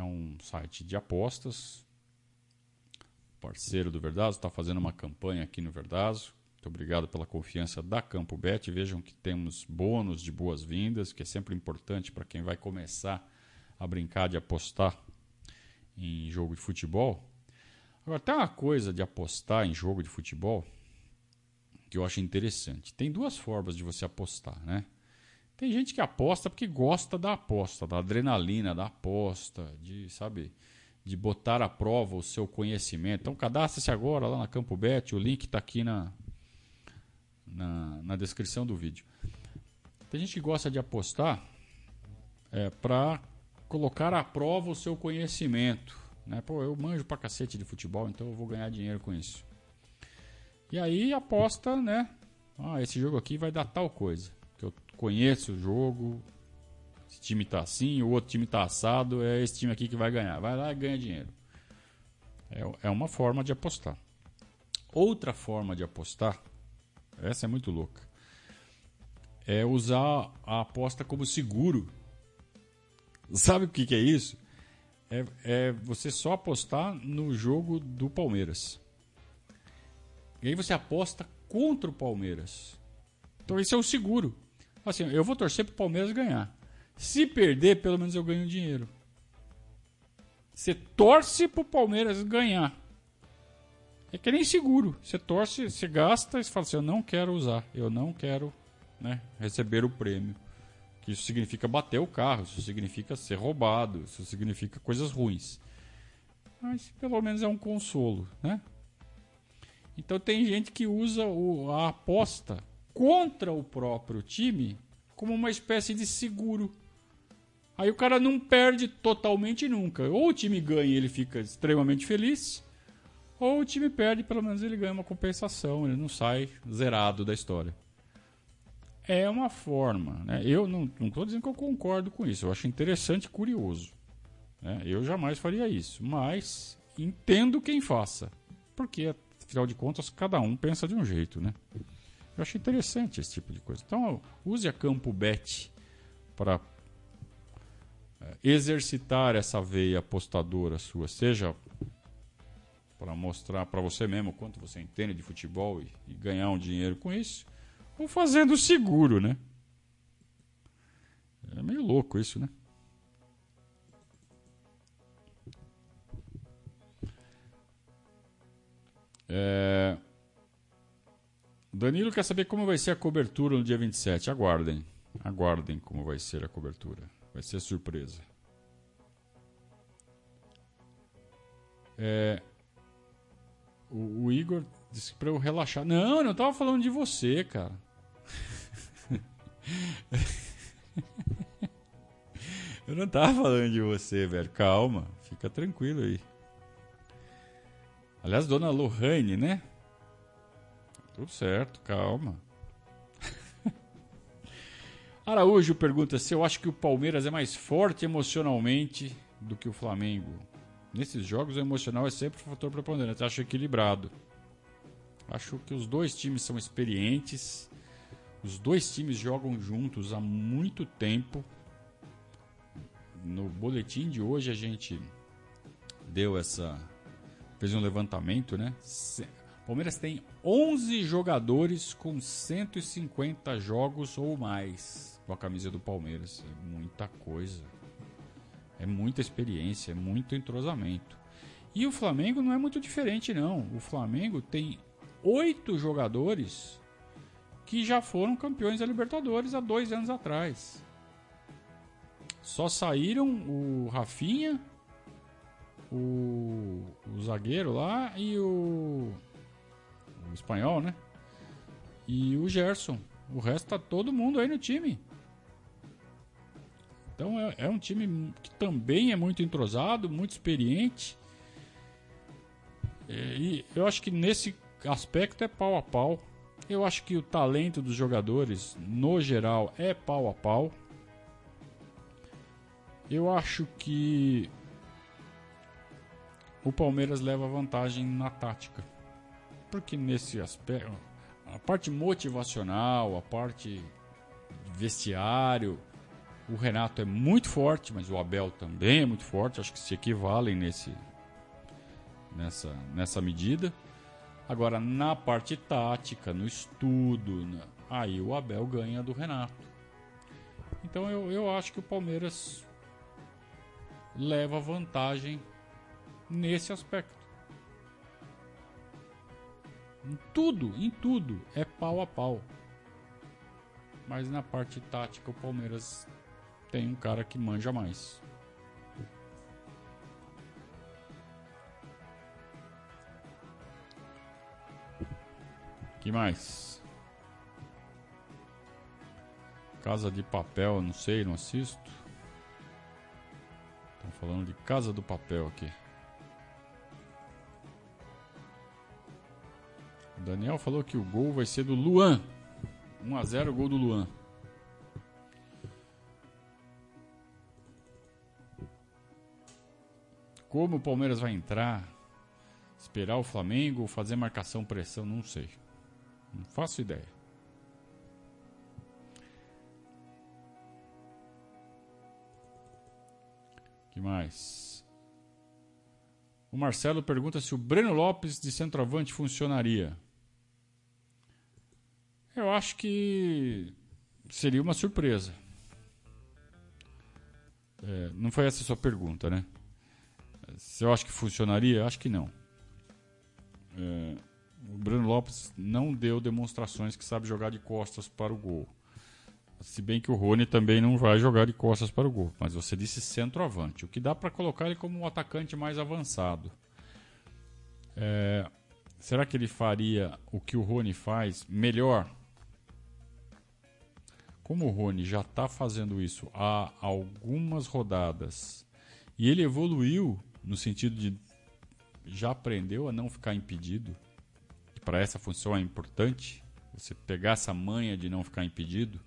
é um site de apostas, parceiro do Verdazo, está fazendo uma campanha aqui no Verdazo. Muito obrigado pela confiança da Campo Bet. Vejam que temos bônus de boas-vindas, que é sempre importante para quem vai começar a brincar de apostar em jogo de futebol. Agora, tem uma coisa de apostar em jogo de futebol que eu acho interessante. Tem duas formas de você apostar, né? Tem gente que aposta porque gosta da aposta, da adrenalina da aposta, de, sabe, de botar à prova o seu conhecimento. Então, cadastre-se agora lá na Campo Bet, o link está aqui na, na, na, descrição do vídeo. Tem gente que gosta de apostar é, para colocar à prova o seu conhecimento. Né? Pô, eu manjo pra cacete de futebol, então eu vou ganhar dinheiro com isso. E aí aposta, né? Ah, esse jogo aqui vai dar tal coisa. Conheço o jogo, esse time tá assim, o outro time tá assado, é esse time aqui que vai ganhar. Vai lá e ganha dinheiro. É, é uma forma de apostar. Outra forma de apostar, essa é muito louca, é usar a aposta como seguro. Sabe o que, que é isso? É, é você só apostar no jogo do Palmeiras. E aí você aposta contra o Palmeiras. Então esse é o seguro. Assim, eu vou torcer pro Palmeiras ganhar. Se perder, pelo menos eu ganho dinheiro. Você torce pro Palmeiras ganhar. É que nem seguro. Você torce, você gasta e fala assim: eu não quero usar, eu não quero né, receber o prêmio. Que isso significa bater o carro, isso significa ser roubado, isso significa coisas ruins. Mas pelo menos é um consolo, né? Então tem gente que usa o, a aposta contra o próprio time como uma espécie de seguro. Aí o cara não perde totalmente nunca. Ou o time ganha e ele fica extremamente feliz, ou o time perde, pelo menos ele ganha uma compensação, ele não sai zerado da história. É uma forma, né? Eu não estou dizendo que eu concordo com isso, eu acho interessante e curioso. Né? Eu jamais faria isso, mas entendo quem faça, porque afinal de contas, cada um pensa de um jeito, né? Eu acho interessante esse tipo de coisa. Então, use a Campo Bet para é, exercitar essa veia apostadora sua, seja para mostrar para você mesmo quanto você entende de futebol e, e, ganhar um dinheiro com isso, ou fazendo seguro, né? É meio louco isso, né? É... Danilo quer saber como vai ser a cobertura no dia 27. Aguardem. Aguardem como vai ser a cobertura. Vai ser surpresa. É... O, o, Igor disse pra eu relaxar. Não, eu não tava falando de você, cara. eu não tava falando de você, velho. Calma. Fica tranquilo aí. Aliás, dona Lohane, né? Tudo certo, calma. Araújo pergunta se eu acho que o Palmeiras é mais forte emocionalmente do que o Flamengo. Nesses jogos, o emocional é sempre um fator preponderante. Acho equilibrado. Acho que os dois times são experientes. Os dois times jogam juntos há muito tempo. No boletim de hoje a gente deu essa fez um levantamento, né? Palmeiras tem 11 jogadores com 150 jogos ou mais com a camisa do Palmeiras. É muita coisa. É muita experiência, é muito entrosamento. E o Flamengo não é muito diferente, não. O Flamengo tem oito jogadores que já foram campeões da Libertadores há dois anos atrás. Só saíram o Rafinha, o, o zagueiro lá e o, espanhol, né? E o Gerson. O resto tá todo mundo aí no time. Então é, é um time que também é muito entrosado, muito experiente. E eu acho que nesse aspecto é pau a pau. Eu acho que o talento dos jogadores, no geral, é pau a pau. Eu acho que o Palmeiras leva vantagem na tática. Porque nesse aspecto, a parte motivacional, a parte vestiário, o Renato é muito forte, mas o Abel também é muito forte. Acho que se equivalem nesse, nessa, nessa medida. Agora, na parte tática, no estudo, na... aí o Abel ganha do Renato. Então eu, eu acho que o Palmeiras leva vantagem nesse aspecto. Em tudo, em tudo, é pau a pau. Mas na parte tática, o Palmeiras tem um cara que manja mais. que mais? Casa de Papel, não sei, não assisto. Estão falando de Casa do Papel aqui. Daniel falou que o gol vai ser do Luan. 1 a 0 gol do Luan. Como o Palmeiras vai entrar? Esperar o Flamengo, fazer marcação pressão, não sei. Não faço ideia. que mais? O Marcelo pergunta se o Breno Lopes de centroavante funcionaria. Eu acho que seria uma surpresa. É, não foi essa a sua pergunta, né? Se eu acho que funcionaria, acho que não. É, o Bruno Lopes não deu demonstrações que sabe jogar de costas para o gol. Se bem que o Rony também não vai jogar de costas para o gol. Mas você disse centroavante. O que dá para colocar ele como um atacante mais avançado. É, será que ele faria o que o Rony faz melhor? Como o Rony já está fazendo isso há algumas rodadas e ele evoluiu no sentido de já aprendeu a não ficar impedido para essa função é importante, você pegar essa manha de não ficar impedido.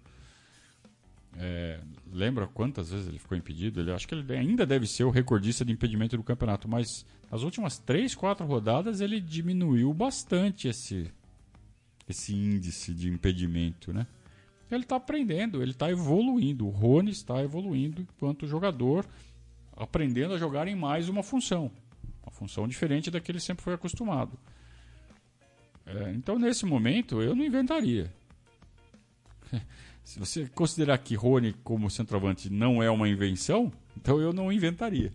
É, lembra quantas vezes ele ficou impedido? Ele acho que ele ainda deve ser o recordista de impedimento do campeonato, mas nas últimas três, quatro rodadas ele diminuiu bastante esse esse índice de impedimento, né? Ele está aprendendo, ele está evoluindo. O Rony está evoluindo enquanto jogador, aprendendo a jogar em mais uma função, uma função diferente da que ele sempre foi acostumado. É, então, nesse momento, eu não inventaria. Se você considerar que Rony como centroavante não é uma invenção, então eu não inventaria.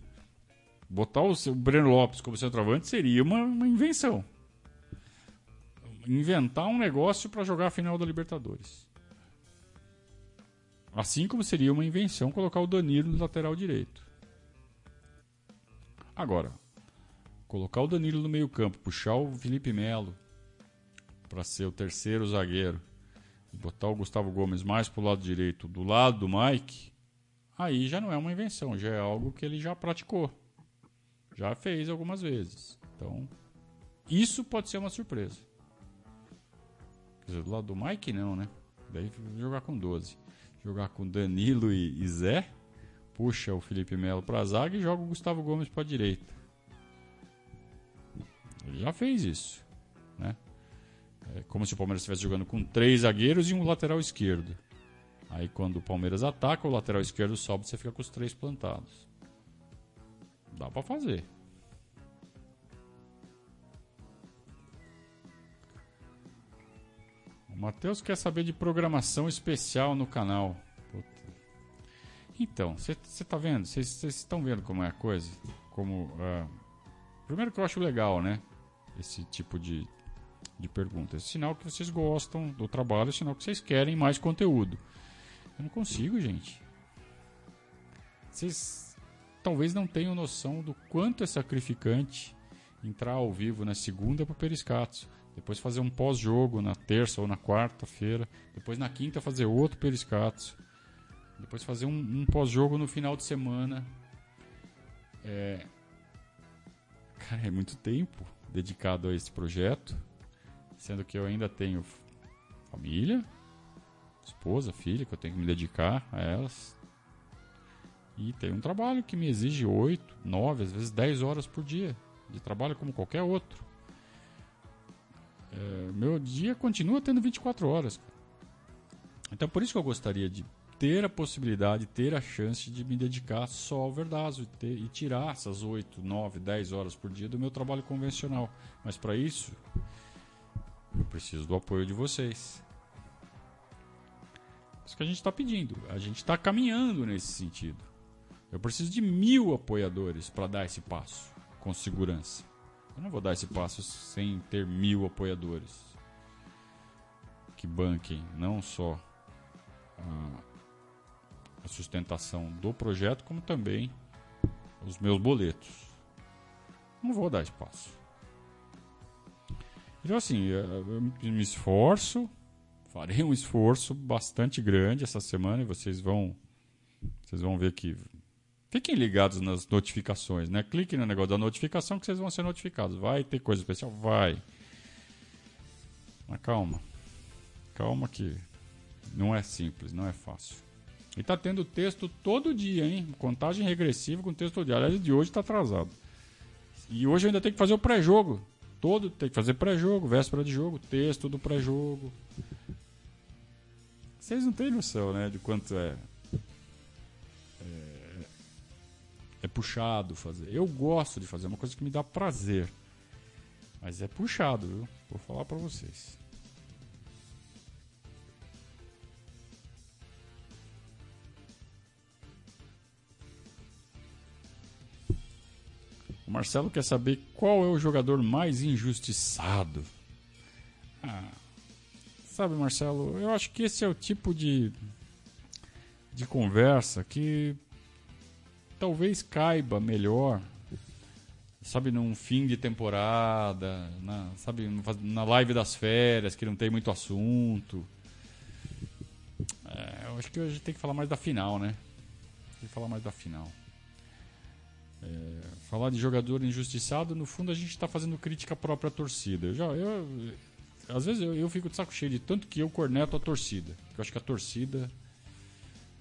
Botar o, Breno Lopes como centroavante seria uma, uma invenção. Inventar um negócio para jogar a final da Libertadores. Assim como seria uma invenção colocar o Danilo no lateral direito. Agora, colocar o Danilo no meio-campo, puxar o Felipe Melo, para ser o terceiro zagueiro e botar o Gustavo Gomes mais para o lado direito, do lado do Mike, aí já não é uma invenção, já é algo que ele já praticou. Já fez algumas vezes. Então, isso pode ser uma surpresa. Quer dizer, do lado do Mike não, né? Daí jogar com 12. Jogar com Danilo e, e Zé, puxa o Felipe Melo para a zaga e joga o Gustavo Gomes para a direita. Ele já fez isso, né? É como se o Palmeiras estivesse jogando com três zagueiros e um lateral esquerdo. Aí quando o Palmeiras ataca, o lateral esquerdo sobe e você fica com os três plantados. Dá para fazer. Matheus quer saber de programação especial no canal. Puta. Então, você tá vendo? Vocês estão vendo como é a coisa? Como. Uh... Primeiro que eu acho legal, né? Esse tipo de, de perguntas. Sinal que vocês gostam do trabalho, sinal que vocês querem mais conteúdo. Eu não consigo, gente. Vocês talvez não tenham noção do quanto é sacrificante entrar ao vivo na segunda para o Periscatos, depois fazer um pós-jogo na terça ou na quarta-feira, depois na quinta fazer outro Periscatos. Depois fazer um, um pós-jogo no final de semana. É... Cara, é muito tempo dedicado a esse projeto. Sendo que eu ainda tenho família, esposa, filha, que eu tenho que me dedicar a elas. E tem um trabalho que me exige 8, 9, às vezes 10 horas por dia de trabalho como qualquer outro. É, meu dia continua tendo 24 horas. Então por isso que eu gostaria de ter a possibilidade, ter a chance de me dedicar só ao Verdazo e, ter, e tirar essas 8, 9, 10 horas por dia do meu trabalho convencional. Mas para isso, eu preciso do apoio de vocês. Isso que a gente está pedindo. A gente está caminhando nesse sentido. Eu preciso de mil apoiadores para dar esse passo com segurança. Eu não vou dar esse passo sem ter mil apoiadores que banquem não só a, sustentação do projeto, como também os meus boletos. Não vou dar esse passo. Então, assim, eu me esforço, farei um esforço bastante grande essa semana e vocês vão, vocês vão ver que Fiquem ligados nas notificações, né? Clique no negócio da notificação que vocês vão ser notificados. Vai ter coisa especial? Vai. Mas calma. Calma que não é simples, não é fácil. E tá tendo texto todo dia, hein? Contagem regressiva com texto diário. Aliás, de hoje tá atrasado. E hoje eu ainda tenho que fazer o pré-jogo. Todo tem que fazer pré-jogo, véspera de jogo, texto do pré-jogo. Vocês não têm noção, né, de quanto é é puxado fazer. Eu gosto de fazer, é uma coisa que me dá prazer. Mas é puxado, viu? Vou falar para vocês. O Marcelo quer saber qual é o jogador mais injustiçado. Ah, sabe, Marcelo, eu acho que esse é o tipo de, de conversa que talvez caiba melhor, sabe, num fim de temporada, na, sabe, na live das férias, que não tem muito assunto. É, eu acho que a gente tem que falar mais da final, né? Tem que falar mais da final. É, falar de jogador injustiçado, no fundo a gente está fazendo crítica à própria torcida. Eu já, eu, às vezes eu, eu, fico de saco cheio de tanto que eu corneto a torcida. Eu acho que a torcida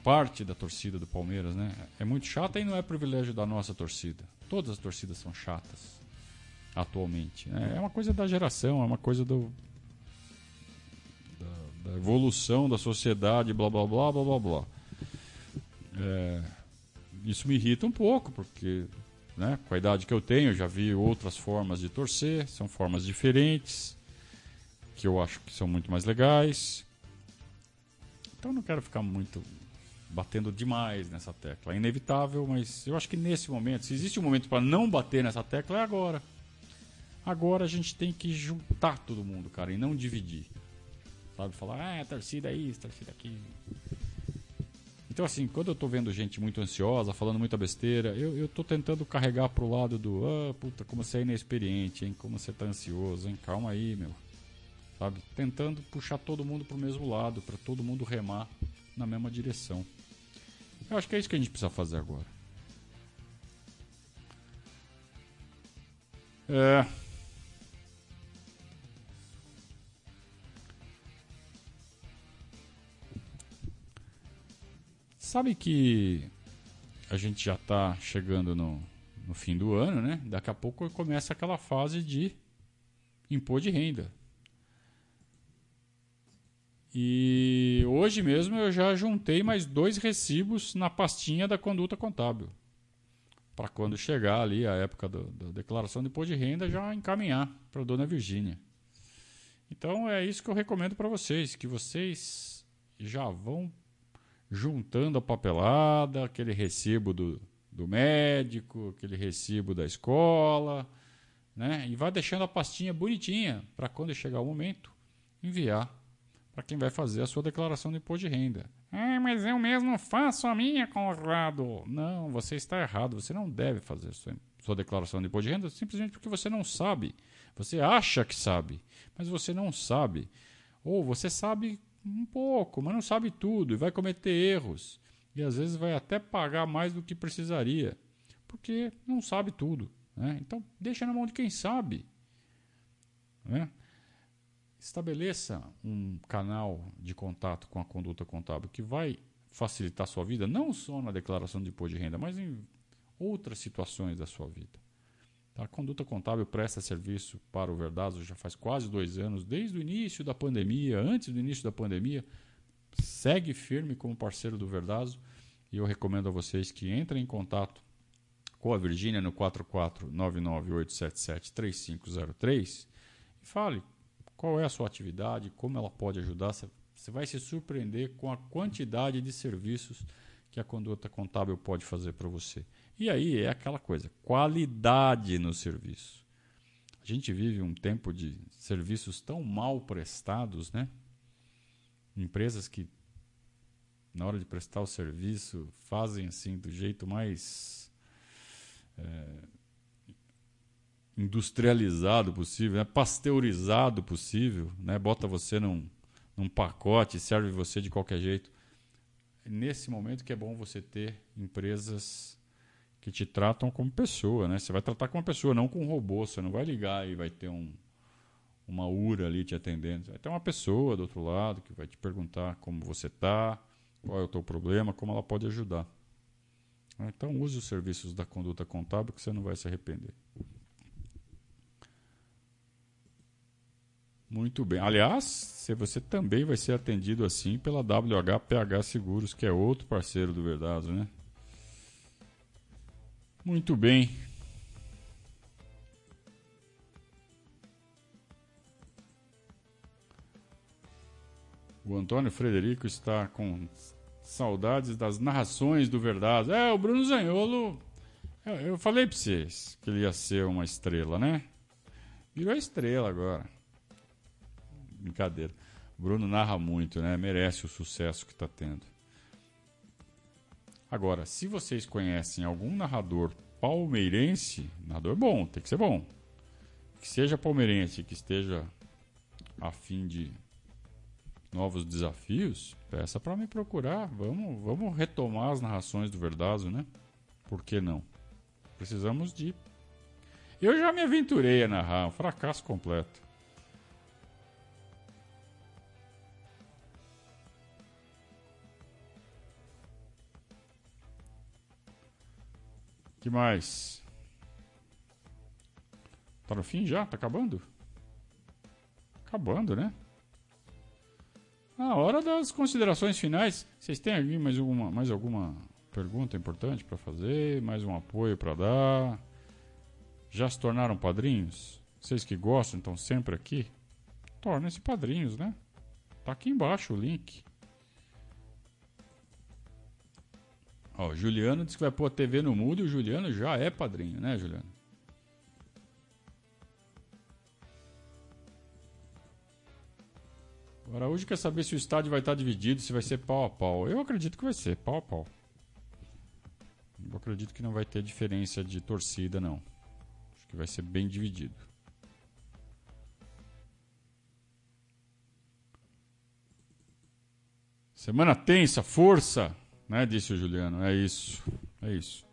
parte da torcida do Palmeiras, né? É muito chata e não é privilégio da nossa torcida. Todas as torcidas são chatas atualmente. Né? É uma coisa da geração, é uma coisa do da, da evolução da sociedade, blá blá blá blá blá blá. É, isso me irrita um pouco porque, né? Com a idade que eu tenho, eu já vi outras formas de torcer, são formas diferentes que eu acho que são muito mais legais. Então não quero ficar muito batendo demais nessa tecla. É inevitável, mas eu acho que nesse momento, se existe um momento para não bater nessa tecla, é agora. Agora a gente tem que juntar todo mundo, cara, e não dividir. Sabe? Falar, ah, torcida isso, torcida aquilo. Então, assim, quando eu tô vendo gente muito ansiosa, falando muita besteira, eu, eu tô tentando carregar pro lado do, ah, puta, como você é inexperiente, hein? Como você tá ansioso, hein? Calma aí, meu. Sabe? Tentando puxar todo mundo pro mesmo lado, para todo mundo remar na mesma direção. Eu acho que é isso que a gente precisa fazer agora. É. Sabe que a gente já está chegando no, no fim do ano, né? Daqui a pouco começa aquela fase de impor de renda. E hoje mesmo eu já juntei mais dois recibos na pastinha da conduta contábil. Para quando chegar ali a época do, da declaração de imposto de renda, já encaminhar para a dona Virgínia. Então é isso que eu recomendo para vocês, que vocês já vão juntando a papelada, aquele recibo do, do médico, aquele recibo da escola, né? E vai deixando a pastinha bonitinha para quando chegar o momento enviar para quem vai fazer a sua declaração de imposto de renda. Ah, mas eu mesmo faço a minha, Conrado. Não, você está errado. Você não deve fazer sua, sua declaração de imposto de renda simplesmente porque você não sabe. Você acha que sabe, mas você não sabe. Ou você sabe um pouco, mas não sabe tudo e vai cometer erros. E às vezes vai até pagar mais do que precisaria, porque não sabe tudo. Né? Então, deixa na mão de quem sabe. Né? Estabeleça um canal de contato com a conduta contábil que vai facilitar sua vida, não só na declaração de imposto de renda, mas em outras situações da sua vida. Tá? A conduta contábil presta serviço para o Verdazo já faz quase dois anos, desde o início da pandemia, antes do início da pandemia, segue firme como parceiro do Verdazo e eu recomendo a vocês que entrem em contato com a Virgínia no 44998773503 e fale qual é a sua atividade, como ela pode ajudar. Você vai se surpreender com a quantidade de serviços que a conduta contábil pode fazer para você. E aí é aquela coisa, qualidade no serviço. A gente vive um tempo de serviços tão mal prestados, né? Empresas que na hora de prestar o serviço fazem assim do jeito mais é, industrializado possível, né? pasteurizado possível, né? Bota você num, num pacote, serve você de qualquer jeito. É nesse momento que é bom você ter empresas que te tratam como pessoa, né? Você vai tratar como uma pessoa, não com um robô. Você não vai ligar e vai ter um, uma URA ali te atendendo. Vai ter uma pessoa do outro lado que vai te perguntar como você está, qual é o teu problema, como ela pode ajudar. Então use os serviços da conduta contábil que você não vai se arrepender. Muito bem. Aliás, você também vai ser atendido assim pela WHPH Seguros, que é outro parceiro do Verdade, né? Muito bem. O Antônio Frederico está com saudades das narrações do Verdade. É, o Bruno Zanholo. Eu falei para vocês que ele ia ser uma estrela, né? Virou estrela agora. Brincadeira. Bruno narra muito, né? Merece o sucesso que está tendo. Agora, se vocês conhecem algum narrador palmeirense, narrador bom, tem que ser bom. Que seja palmeirense, que esteja a fim de novos desafios, peça para me procurar. Vamos, vamos retomar as narrações do Verdazo, né? Por que não? Precisamos de. Eu já me aventurei a narrar, um fracasso completo. Que mais? Tá no fim já? Tá acabando? Acabando, né? A hora das considerações finais. Vocês têm aqui mais alguma, mais alguma pergunta importante para fazer? Mais um apoio para dar? Já se tornaram padrinhos? Vocês que gostam, estão sempre aqui? Tornem-se padrinhos, né? Tá aqui embaixo o link. Ó, o Juliano disse que vai pôr a TV no mudo e o Juliano já é padrinho, né, Juliano? O Araújo quer saber se o estádio vai estar dividido, se vai ser pau a pau. Eu acredito que vai ser pau a pau. Eu acredito que não vai ter diferença de torcida, não. Acho que vai ser bem dividido. Semana tensa, força! Né, disse o Juliano. É isso. É isso.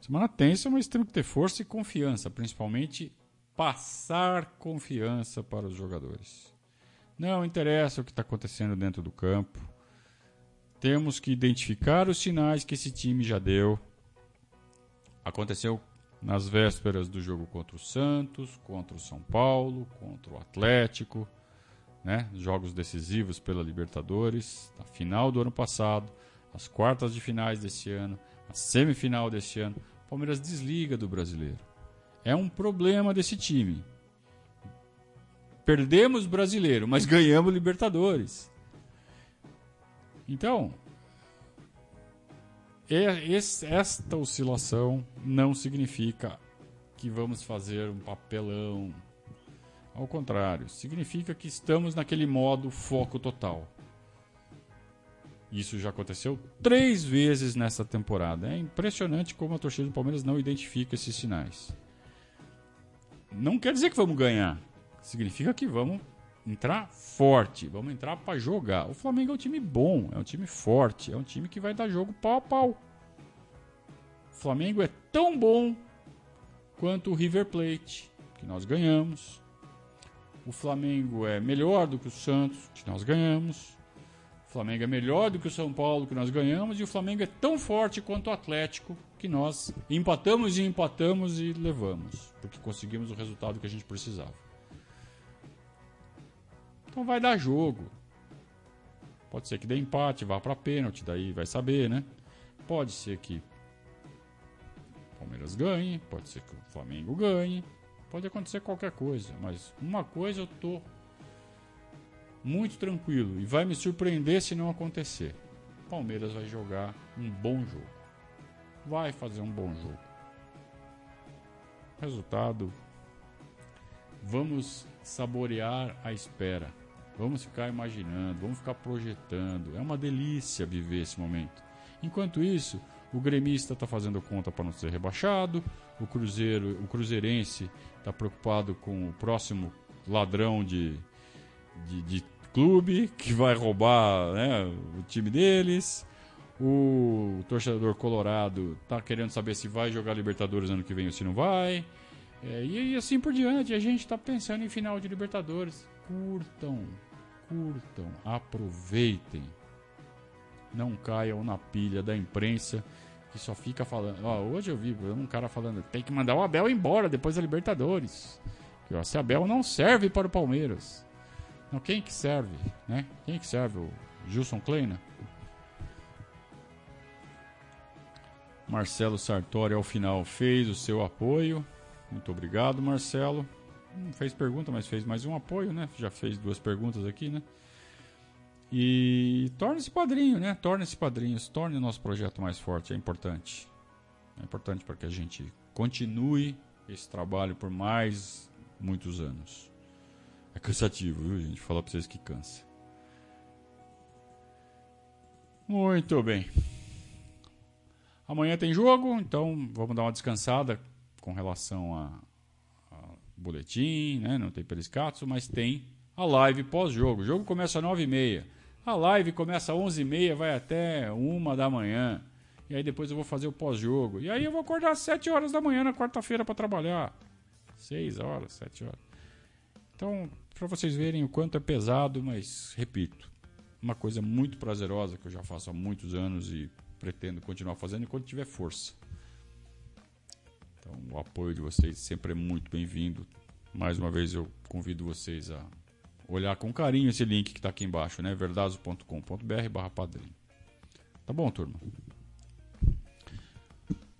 Semana tensa, mas temos que ter força e confiança, principalmente passar confiança para os jogadores. Não interessa o que está acontecendo dentro do campo. Temos que identificar os sinais que esse time já deu. Aconteceu nas vésperas do jogo contra o Santos, contra o São Paulo, contra o Atlético né? Jogos decisivos pela Libertadores, a final do ano passado, as quartas de finais desse ano, a semifinal desse ano. O Palmeiras desliga do brasileiro. É um problema desse time. Perdemos brasileiro, mas ganhamos Libertadores. Então, esta oscilação não significa que vamos fazer um papelão ao contrário, significa que estamos naquele modo foco total. Isso já aconteceu três vezes nessa temporada. É impressionante como a torcida do Palmeiras não identifica esses sinais. Não quer dizer que vamos ganhar. Significa que vamos entrar forte, vamos entrar para jogar. O Flamengo é um time bom, é um time forte, é um time que vai dar jogo pau a pau. O Flamengo é tão bom quanto o River Plate, que nós ganhamos. O Flamengo é melhor do que o Santos, que nós ganhamos. O Flamengo é melhor do que o São Paulo, que nós ganhamos. E o Flamengo é tão forte quanto o Atlético, que nós empatamos e empatamos e levamos, porque conseguimos o resultado que a gente precisava. Então vai dar jogo. Pode ser que dê empate, vá para pênalti, daí vai saber, né? Pode ser que o Palmeiras ganhe, pode ser que o Flamengo ganhe, pode acontecer qualquer coisa, mas uma coisa eu tô muito tranquilo e vai me surpreender se não acontecer. O Palmeiras vai jogar um bom jogo. Vai fazer um bom jogo. Resultado: vamos saborear a espera. Vamos ficar imaginando, vamos ficar projetando. É uma delícia viver esse momento. Enquanto isso, o gremista está fazendo conta para não ser rebaixado, o cruzeiro, o cruzeirense está preocupado com o próximo ladrão de, de, de, clube que vai roubar né, o time deles. O torcedor colorado está querendo saber se vai jogar Libertadores ano que vem ou se não vai. É, e, e assim por diante, a gente está pensando em final de Libertadores. Curtam, curtam, aproveitem. Não caiam na pilha da imprensa que só fica falando. Ó, hoje eu vi um cara falando: tem que mandar o Abel embora depois da Libertadores. Que ó, Abel não serve para o Palmeiras. Não, quem que serve, né? Quem que serve? O Gilson Kleina? Marcelo Sartori ao final fez o seu apoio. Muito obrigado, Marcelo. Não fez pergunta, mas fez mais um apoio, né? Já fez duas perguntas aqui, né? E torne-se padrinho, né? Torne-se padrinho, se torne o nosso projeto mais forte, é importante. É importante para que a gente continue esse trabalho por mais muitos anos. É cansativo, viu, gente? Falar para vocês que cansa. Muito bem. Amanhã tem jogo, então vamos dar uma descansada com relação a boletim, né? não tem periscatso, mas tem a live pós-jogo. O jogo começa às 9h30. A live começa às 11h30, vai até 1 da manhã. E aí depois eu vou fazer o pós-jogo. E aí eu vou acordar às 7 horas da manhã na quarta-feira para trabalhar. 6 horas, 7 horas. Então, para vocês verem o quanto é pesado, mas repito, uma coisa muito prazerosa que eu já faço há muitos anos e pretendo continuar fazendo enquanto tiver força. Então, o apoio de vocês sempre é muito bem-vindo. Mais uma vez, eu convido vocês a olhar com carinho esse link que está aqui embaixo, né? verdazo.com.br barra padrinho. Tá bom, turma?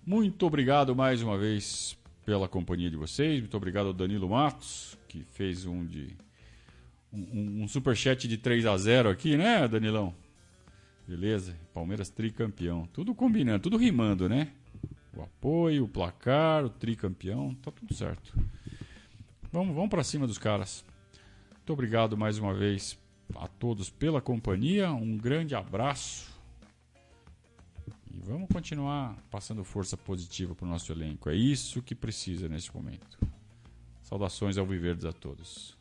Muito obrigado mais uma vez pela companhia de vocês. Muito obrigado ao Danilo Matos, que fez um de um, um superchat de 3 a 0 aqui, né, Danilão? Beleza? Palmeiras tricampeão. Tudo combinando, tudo rimando, né? o apoio, o placar, o tricampeão, tá tudo certo. Vamos, vamos para cima dos caras. Muito obrigado mais uma vez a todos pela companhia. Um grande abraço. E vamos continuar passando força positiva para o nosso elenco. É isso que precisa nesse momento. Saudações ao Viverdes a todos.